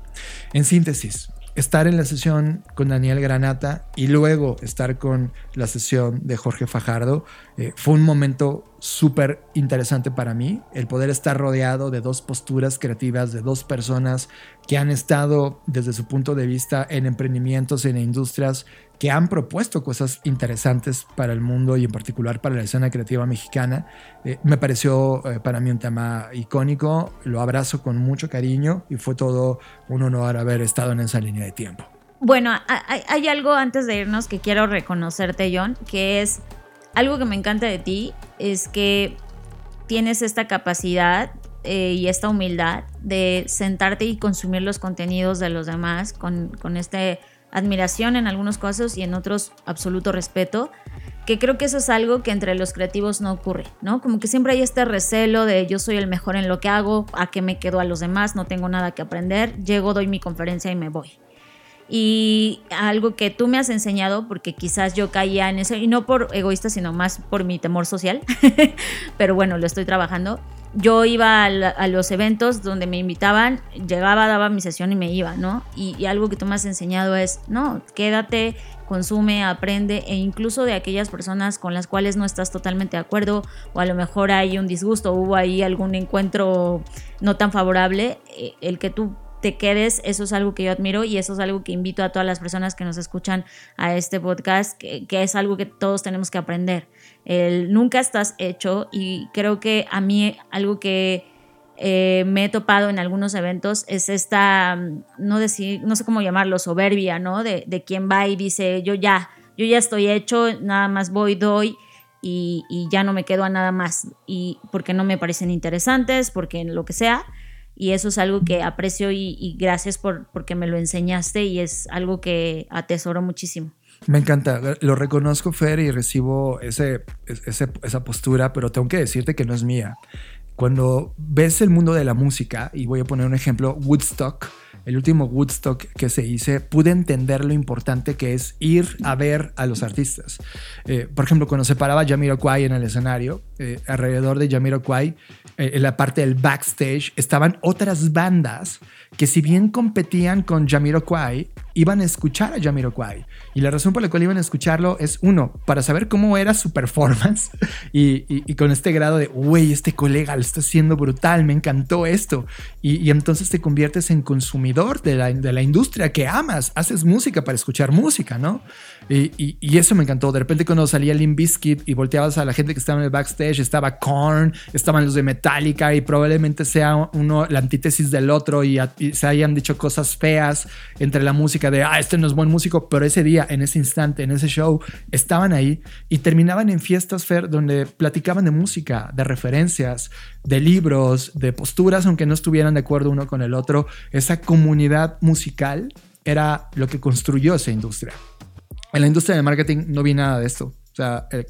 En síntesis, estar en la sesión con Daniel Granata y luego estar con la sesión de Jorge Fajardo eh, fue un momento súper interesante para mí, el poder estar rodeado de dos posturas creativas, de dos personas que han estado desde su punto de vista en emprendimientos, en industrias que han propuesto cosas interesantes para el mundo y en particular para la escena creativa mexicana. Eh, me pareció eh, para mí un tema icónico, lo abrazo con mucho cariño y fue todo un honor haber estado en esa línea de tiempo.
Bueno, hay, algo antes de irnos que quiero reconocerte, John, que es algo que me encanta de ti, es que tienes esta capacidad eh, y esta humildad de sentarte y consumir los contenidos de los demás con, con esta admiración en algunos casos y en otros absoluto respeto, que creo que eso es algo que entre los creativos no ocurre, ¿no? Como que siempre hay este recelo de yo soy el mejor en lo que hago, a qué me quedo a los demás, no tengo nada que aprender, llego, doy mi conferencia y me voy. Y algo que tú me has enseñado, porque quizás yo caía en eso, y no por egoísta, sino más por mi temor social, [laughs] pero bueno, lo estoy trabajando. Yo iba a, los eventos donde me invitaban, llegaba, daba mi sesión y me iba, ¿no? Y, y algo que tú me has enseñado es, no, quédate, consume, aprende, e incluso de aquellas personas con las cuales no estás totalmente de acuerdo, o a lo mejor hay un disgusto, hubo ahí algún encuentro no tan favorable, eh, el que tú te quedes, eso es algo que yo admiro y eso es algo que invito a todas las personas que nos escuchan a este podcast, que, es algo que todos tenemos que aprender. El, nunca estás hecho y creo que a mí algo que eh, me he topado en algunos eventos es esta, no, decir, no sé cómo llamarlo, soberbia, ¿no? De, de quien va y dice, yo ya, yo ya estoy hecho, nada más voy, doy. Y, y ya no me quedo a nada más y porque no me parecen interesantes, porque lo que sea, y eso es algo que aprecio y, gracias por porque me lo enseñaste y es algo que atesoro muchísimo.
Me encanta, lo reconozco Fer y recibo ese, esa postura, pero tengo que decirte que no es mía. Cuando ves el mundo de la música, y voy a poner un ejemplo, Woodstock, el último Woodstock que se hice, pude entender lo importante que es ir a ver a los artistas. Eh, por ejemplo, cuando se paraba Jamiroquai en el escenario, eh, alrededor de Jamiroquai, eh, en la parte del backstage, estaban otras bandas que si bien competían con Jamiroquai, iban a escuchar a Jamiroquai. Y la razón por la cual iban a escucharlo es, uno, para saber cómo era su performance [laughs] y, con este grado de, güey, este colega lo está haciendo brutal, me encantó esto. Y, entonces te conviertes en consumidor de la, de la, industria que amas, haces música para escuchar música, ¿no? Y, eso me encantó. De repente cuando salía Limp Bizkit y volteabas a la gente que estaba en el backstage, estaba Korn, estaban los de Metallica y probablemente sea uno la antítesis del otro y, y se hayan dicho cosas feas entre la música de, ah, este no es buen músico, pero ese día, en ese instante, en ese show, estaban ahí y terminaban en fiestas, Fer, donde platicaban de música, de referencias, de libros, de posturas, aunque no estuvieran de acuerdo uno con el otro. Esa comunidad musical era lo que construyó esa industria. En la industria del marketing no vi nada de esto. O sea, eh,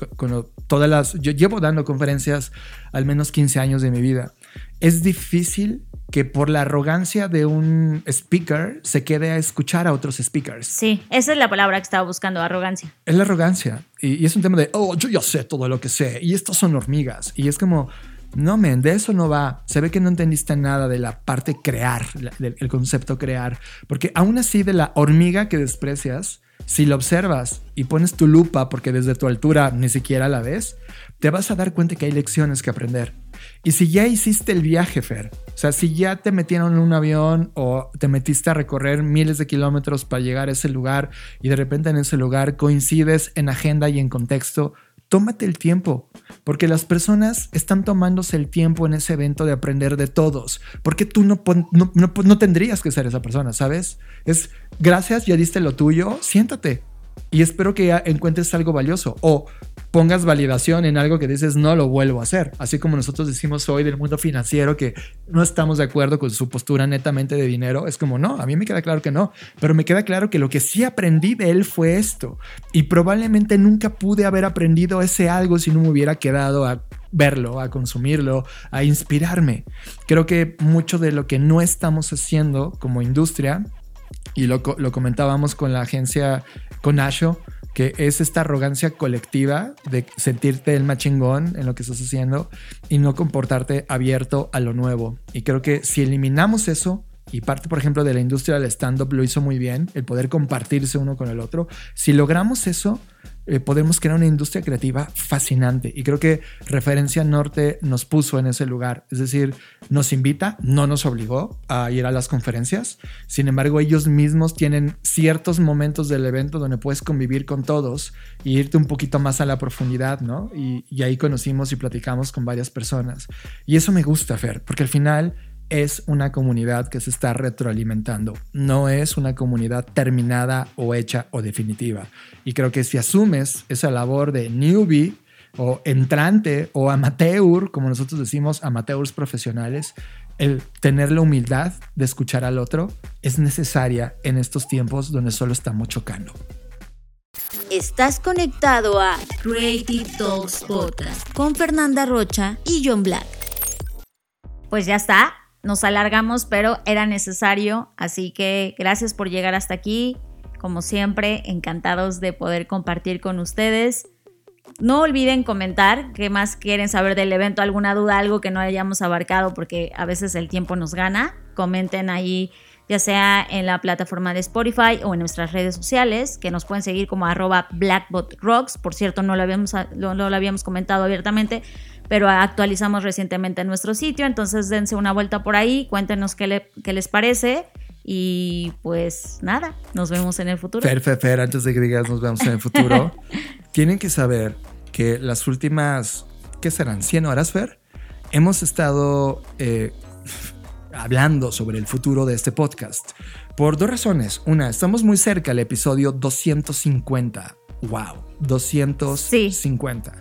todas las. Yo llevo dando conferencias al menos 15 años de mi vida. Es difícil que por la arrogancia de un speaker se quede a escuchar a otros speakers.
Sí, esa es la palabra que estaba buscando, arrogancia.
Es la arrogancia. Y, es un tema de, oh, yo ya sé todo lo que sé. Y estos son hormigas. Y es como, no, men, de eso no va. Se ve que no entendiste nada de la parte crear, del concepto crear. Porque aún así de la hormiga que desprecias, si lo observas y pones tu lupa porque desde tu altura ni siquiera la ves, te vas a dar cuenta que hay lecciones que aprender. Y si ya hiciste el viaje, Fer, o sea, si ya te metieron en un avión o te metiste a recorrer miles de kilómetros para llegar a ese lugar y de repente en ese lugar coincides en agenda y en contexto, tómate el tiempo, porque las personas están tomándose el tiempo en ese evento de aprender de todos, porque tú no, no, no tendrías que ser esa persona, ¿sabes? Es gracias, ya diste lo tuyo, siéntate, y espero que encuentres algo valioso o pongas validación en algo que dices no lo vuelvo a hacer. Así como nosotros decimos hoy del mundo financiero que no estamos de acuerdo con su postura netamente de dinero, es como no, a mí me queda claro que no, pero me queda claro que lo que sí aprendí de él fue esto y probablemente nunca pude haber aprendido ese algo si no me hubiera quedado a verlo, a consumirlo, a inspirarme. Creo que mucho de lo que no estamos haciendo como industria y lo, lo comentábamos con la agencia con Asho, que es esta arrogancia colectiva de sentirte el machingón en lo que estás haciendo y no comportarte abierto a lo nuevo. Y creo que si eliminamos eso, y parte, por ejemplo, de la industria del stand-up lo hizo muy bien, el poder compartirse uno con el otro, si logramos eso, eh, podemos crear una industria creativa fascinante. Y creo que Referencia Norte nos puso en ese lugar. Es decir, nos invita, no nos obligó a ir a las conferencias. Sin embargo, ellos mismos tienen ciertos momentos del evento donde puedes convivir con todos y irte un poquito más a la profundidad, ¿no? Y, y ahí conocimos y platicamos con varias personas. Y eso me gusta, Fer, porque al final es una comunidad que se está retroalimentando, no es una comunidad terminada o hecha o definitiva. Y creo que si asumes esa labor de newbie o entrante o amateur, como nosotros decimos, amateurs profesionales, el tener la humildad de escuchar al otro es necesaria en estos tiempos donde solo estamos chocando.
Estás conectado a Creative Talks Podcast con Fernanda Rocha y John Black.
Pues ya está, nos alargamos, pero era necesario, así que gracias por llegar hasta aquí. Como siempre, encantados de poder compartir con ustedes. No olviden comentar qué más quieren saber del evento, alguna duda, algo que no hayamos abarcado, porque a veces el tiempo nos gana. Comenten ahí, ya sea en la plataforma de Spotify o en nuestras redes sociales, que nos pueden seguir como arroba blackbotrocks. Por cierto, no lo habíamos, no lo habíamos comentado abiertamente, pero actualizamos recientemente nuestro sitio, entonces dense una vuelta por ahí, cuéntenos qué, les parece. Y pues nada, nos vemos en el futuro.
Fer, Fer, Fer, antes de que digas nos vemos en el futuro, [laughs] tienen que saber que las últimas, ¿qué serán? ¿100 horas, Fer? Hemos estado eh, [laughs] hablando sobre el futuro de este podcast por dos razones. Una, estamos muy cerca del episodio 250. ¡Wow! 250. Sí.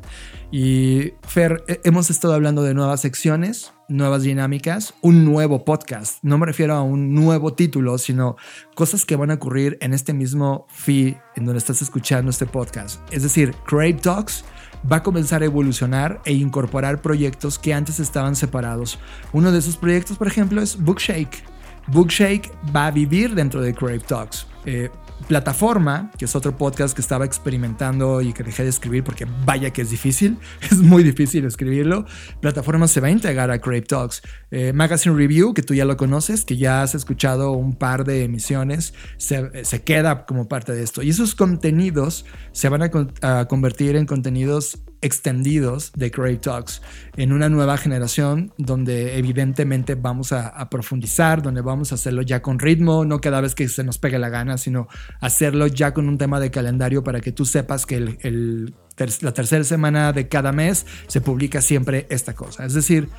Y Fer, hemos estado hablando de nuevas secciones, nuevas dinámicas, un nuevo podcast. No me refiero a un nuevo título, sino cosas que van a ocurrir en este mismo feed en donde estás escuchando este podcast. Es decir, Crave Talks va a comenzar a evolucionar e incorporar proyectos que antes estaban separados. Uno de esos proyectos, por ejemplo, es Bookshake. Bookshake va a vivir dentro de Crave Talks. Eh, Plataforma, que es otro podcast que estaba experimentando y que dejé de escribir porque vaya que es difícil, [laughs] es muy difícil escribirlo. Plataforma se va a integrar a Crave Talks. Eh, Magazine Review, que tú ya lo conoces, que ya has escuchado un par de emisiones, se, se queda como parte de esto. Y esos contenidos se van a convertir en contenidos extendidos de Crave Talks en una nueva generación donde evidentemente vamos a, profundizar, donde vamos a hacerlo ya con ritmo, no cada vez que se nos pegue la gana, sino hacerlo ya con un tema de calendario para que tú sepas que la tercera semana de cada mes se publica siempre esta cosa. Es decir,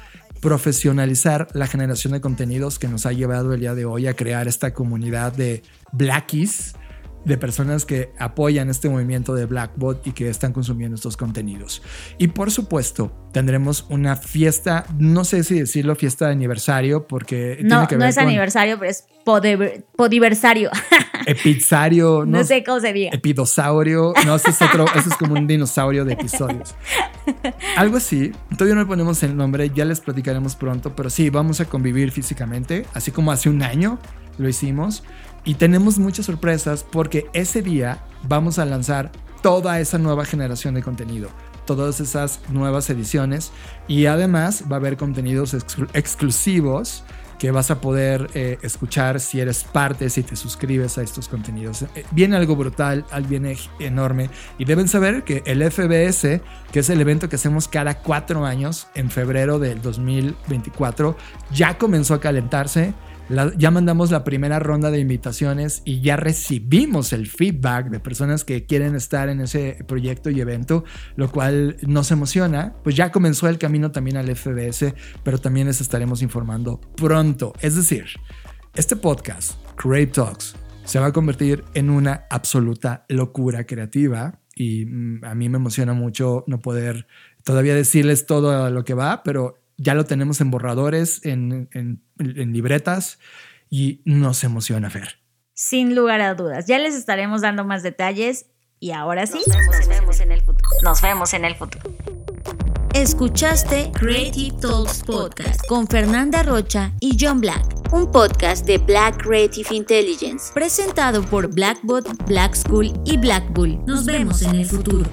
profesionalizar la generación de contenidos que nos ha llevado el día de hoy a crear esta comunidad de Blackies de personas que apoyan este movimiento de Blackbot y que están consumiendo estos contenidos. Y por supuesto, tendremos una fiesta, no sé si decirlo fiesta de aniversario, porque
no, tiene que ver no es aniversario, pero es podiversario. [laughs]
Epizzario,
no, sé cómo se diga.
Epidosaurio, no, ese es otro, ese es como un dinosaurio de episodios. [laughs] Algo así, todavía no le ponemos el nombre, ya les platicaremos pronto, pero sí, vamos a convivir físicamente, así como hace un año lo hicimos. Y tenemos muchas sorpresas porque ese día vamos a lanzar toda esa nueva generación de contenido, todas esas nuevas ediciones. Y además va a haber contenidos exclusivos que vas a poder eh, escuchar si eres parte, si te suscribes a estos contenidos. Eh, viene algo brutal, viene enorme. Y deben saber que el FBS, que es el evento que hacemos cada cuatro años en febrero del 2024, ya comenzó a calentarse ya mandamos la primera ronda de invitaciones y ya recibimos el feedback de personas que quieren estar en ese proyecto y evento, lo cual nos emociona. Pues ya comenzó el camino también al FBS, pero también les estaremos informando pronto. Es decir, este podcast, Create Talks, se va a convertir en una absoluta locura creativa y mm, a mí me emociona mucho no poder todavía decirles todo lo que va, pero ya lo tenemos en borradores, en, libretas y nos emociona ver.
Sin lugar a dudas, ya les estaremos dando más detalles y ahora sí, nos vemos en el futuro. Nos vemos en el futuro.
Escuchaste Creative Talks Podcast con Fernanda Rocha y John Black, un podcast de Black Creative Intelligence, presentado por Blackbot, Black School y Black Bull. Nos vemos en el futuro.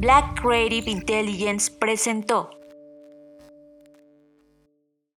Black Creative Intelligence presentó